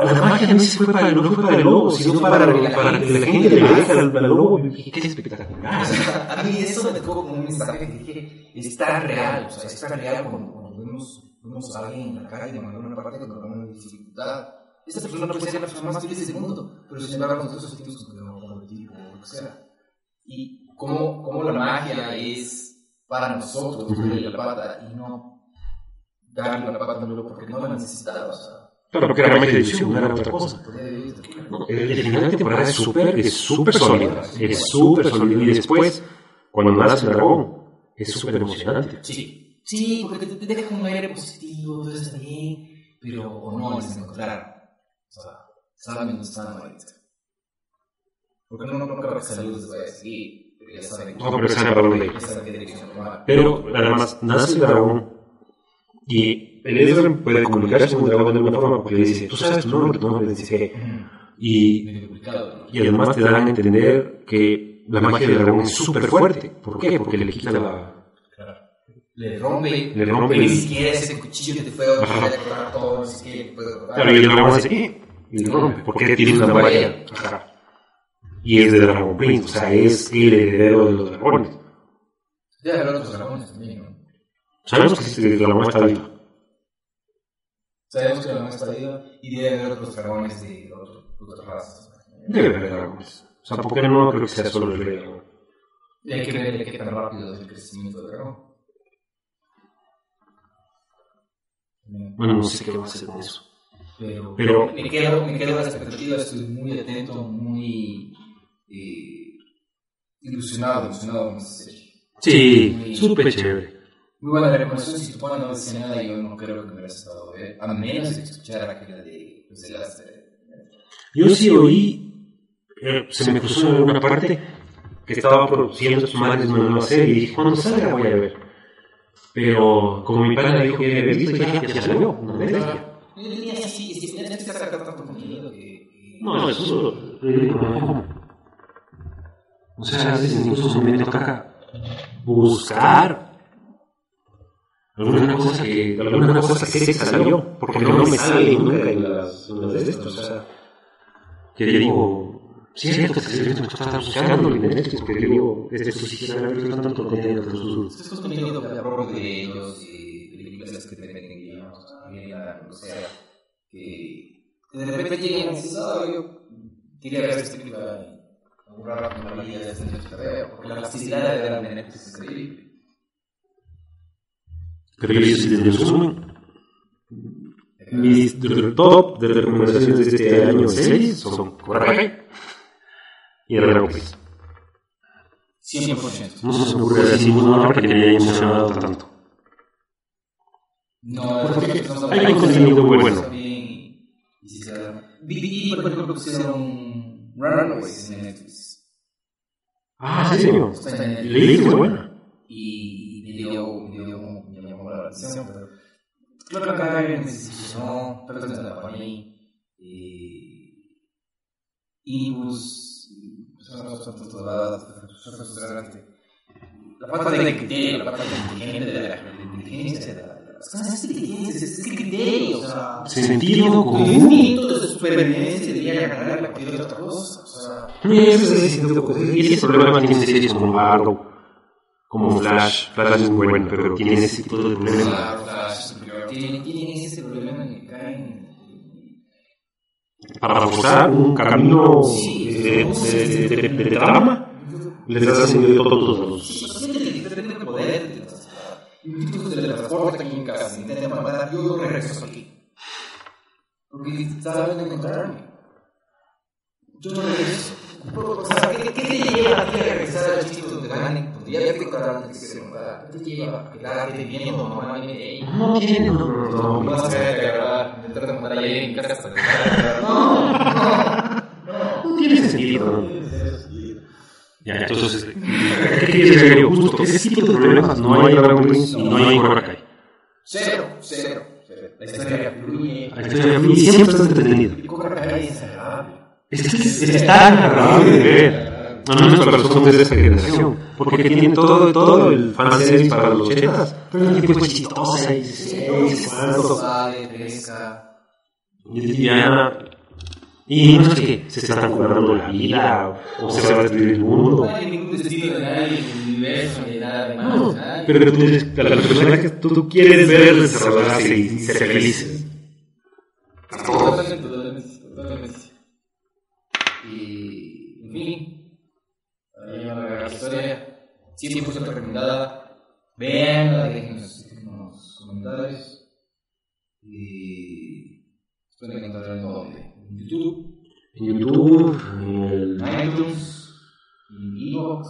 La magia no fue para el, no fue para el lobo, sino para, para que la gente le deje al, lobo. Qué espectacular. A mí eso me tocó como un mensaje que dije, es tan real, o sea, es tan real cuando, vemos, vemos a alguien en la calle, en alguna parte con alguna dificultad. Esta persona puede ser la persona más feliz del mundo, pero sin embargo nosotros sentimos que no, o lo que sea. Y cómo, cómo la magia es para nosotros darle la pata y no darle la pata luego porque no la necesitaba. Claro, porque era magia de edición, no era otra cosa. el final de temporada es súper es súper sólido, es súper sólido. Y después, cuando nace el dragón, es súper emocionante. Sí, sí, porque te, te deja un aire positivo, todo está bien, pero o no es encontrar. O sea, saben dónde están ahorita. Porque no, no creo que saludos vaya a saben para dirección tomar. Pero, además, nace el dragón y el Ezra puede comunicarse con el dragón de alguna forma porque le dice, tú sabes tu nombre, tu nombre, le dice, y, y además te dan a entender que la magia del dragón es súper fuerte. ¿Por qué? Porque le quita la... Le rompe. Le rompe Ni siquiera ese cuchillo que te fue a Ajá. cortar todo, ni siquiera puede cortar. Claro, y el dragón hace, "Eh", y le rompe, porque tiene una magia. Ajá. Y es de Dragon Prince, o sea, es el heredero de los dragones. Debe haber otros dragones también, ¿no? Sabemos que el dragón está vivo. Sabemos que el dragón está vivo y debe haber otros dragones de otras razas. Debe haber dragones. O sea, porque no creo que sea solo el rey dragón. Y hay que ver qué tan rápido es el crecimiento del dragón. Bueno, no sé qué va a hacer con eso. Pero, Pero- me, quedo, me quedo a la expectativa, estoy muy atento, muy eh, ilusionado, ilusionado con esta serie. Sí, súper chévere. Muy buena la recomendación, si tu pana no dice nada, yo no creo que me hubiera estado a ver, a menos de escuchar aquella de pues, de las Yo sí oí, eh, se me cruzó en alguna parte que estaba produciendo estos manes una nueva serie y dije, cuando salga voy a ver. Pero como mi padre dijo que ya había visto, "Ah, ya salió, no me dejes". Netflix O sea, a veces incluso me toca buscar alguna cosa que, alguna cosa que que salió, porque no me sale nunca en las, de estos, o sea, que digo, sí es cierto que se me está buscando en Netflix, porque digo, se sabe ver tanto contenido de. Este es contenido que propio de ellos y películas que te venden, digamos, o sea, que de repente lleguen y dices, "Ah, yo quería ver esta película la está en el veo", porque la de ver de Netflix es increíble. Pero yo sí, en resumen, mis top de recomendaciones de este año son Cobra Kai y Dragon Quest. 100%. No se me ocurre así ninguna otra que me haya emocionado tanto. No, es que estamos Hay hablando contenido de- bueno. y por ejemplo, pusieron Runaways en Netflix. Ah, ¿en serio? Está en el- Leí que es buena. y me dio, me dio, me llamó la atención, pero claro acá necesitación, pero la son todas la falta de criterio, la falta de inteligencia de la de inteligencia de la las cosas es inteligencia, es criterio, o sea, Sentido un común. instinto de supervivencia debería ganar la cualquier otra cosa, o sea, Y ese es el sentido común. Y ese problema tiene series como Arrow, como Flash. Flash es muy bueno, pero tiene ese tipo de problemas. Claro, tienen, tienen ese problema en el que caen. Para forzar un camino de, de, de, de, trama, les los... Si sienten el diferente poder de las- y de teletransporte aquí en casa, intentan matar, yo regreso aquí. Porque saben encontrarme. Yo no regreso. O sea, ¿qué, qué te lleva a ti a regresar al sitio donde ganen? Donde ya te encontraron que se encontrar. ¿Qué te lleva a quedarte viendo normalmente? No tiene, no, no, No no. vas a ver que agarrar, intentar de matar a alguien en casa hasta que No, No tiene sentido. Ya, entonces, ¿qué quieres decir yo? Justo, ese tipo de problemas no hay en Dragon Prince y no hay en Cobra Kai. Cero, cero, cero. La historia fluye. La historia fluye y siempre está entretenida. Y Cobra Kai es agradable. Es, es, es tan agradable de ver. No, no es para los hombres de esta generación. Porque tiene todo, todo el fanservice para los chetas. Pero el tipo es chistosa y dice, cuánto. Sale, pesca. Y lesbiana. Y no es que se están cobrando la vida o se va a destruir el No mundo. hay ningún destino de nadie el universo ni nada de más. nadie. Pero tú, a los personajes tú, tú quieres ver desarrollarse y ser felices. Totalmente, totalmente, totalmente. Y, en fin, la historia. 100% recomendada. Veanla, déjenos unos comentarios. Y espero encontrar en donde. En YouTube, En YouTube, en el... en iTunes, en Evox.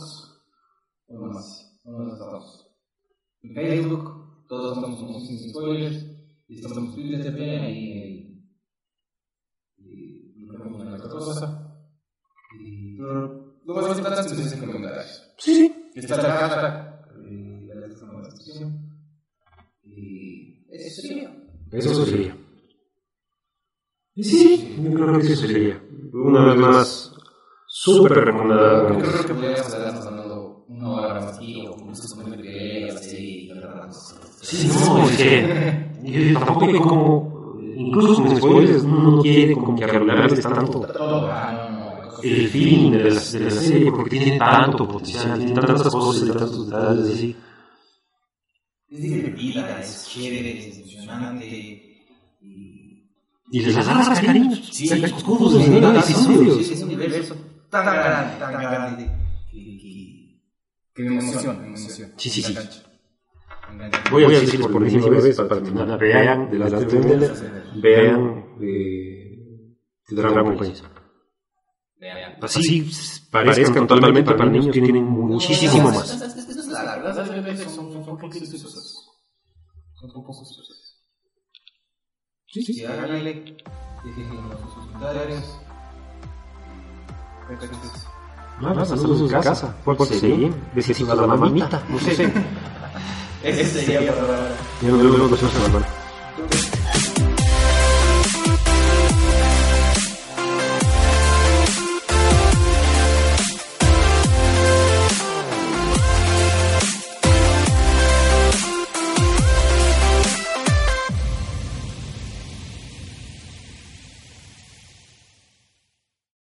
¿Dónde más? ¿Dónde estamos? En Facebook, todos estamos como sin spoilers. Y estamos en Twitter también, ahí. Y no creo que otra cosa. Y, pero Lo más importante es en comentarios. Sí, sí. Que está la cara. Y la letra de la descripción. Y eso sería. Sí, yo creo que eso sería. Una vez más, súper recomendada. Yo creo que podríamos estarnos hablando una hora más aquí o con estos momentos de que la serie y hablar de cosas. Sí, no, es que yo tampoco hay como, incluso con spoilers, uno no quiere como que hablarles tanto el feeling de la, de la serie, porque tiene tanto potencial, tiene tantas cosas y tantos detalles así. Es divertida, es chévere, es emocionante. Y les agarras cariño. Sí, sí, sí, de sí, cada sí, episodio. sí, sí, es un universo tan grande, tan grande, que, me emociona, me emociona. Sí, sí, sí. Voy a decirles por vez para terminar. Vean de las Bender, vean eh, de Dragon Quest. Vean. Así parezcan totalmente para niños, tienen muchísimo más. Que eso es la verdad, las bebés son son pocos cosas. Son pocos cosas. Sí, sí. Sí, háganle, dejen sus comentarios. Nada, saludos de casa. Pórtense bien. Besitos a la mamita. No sé. Ese sería para Ya nos vemos la próxima semana.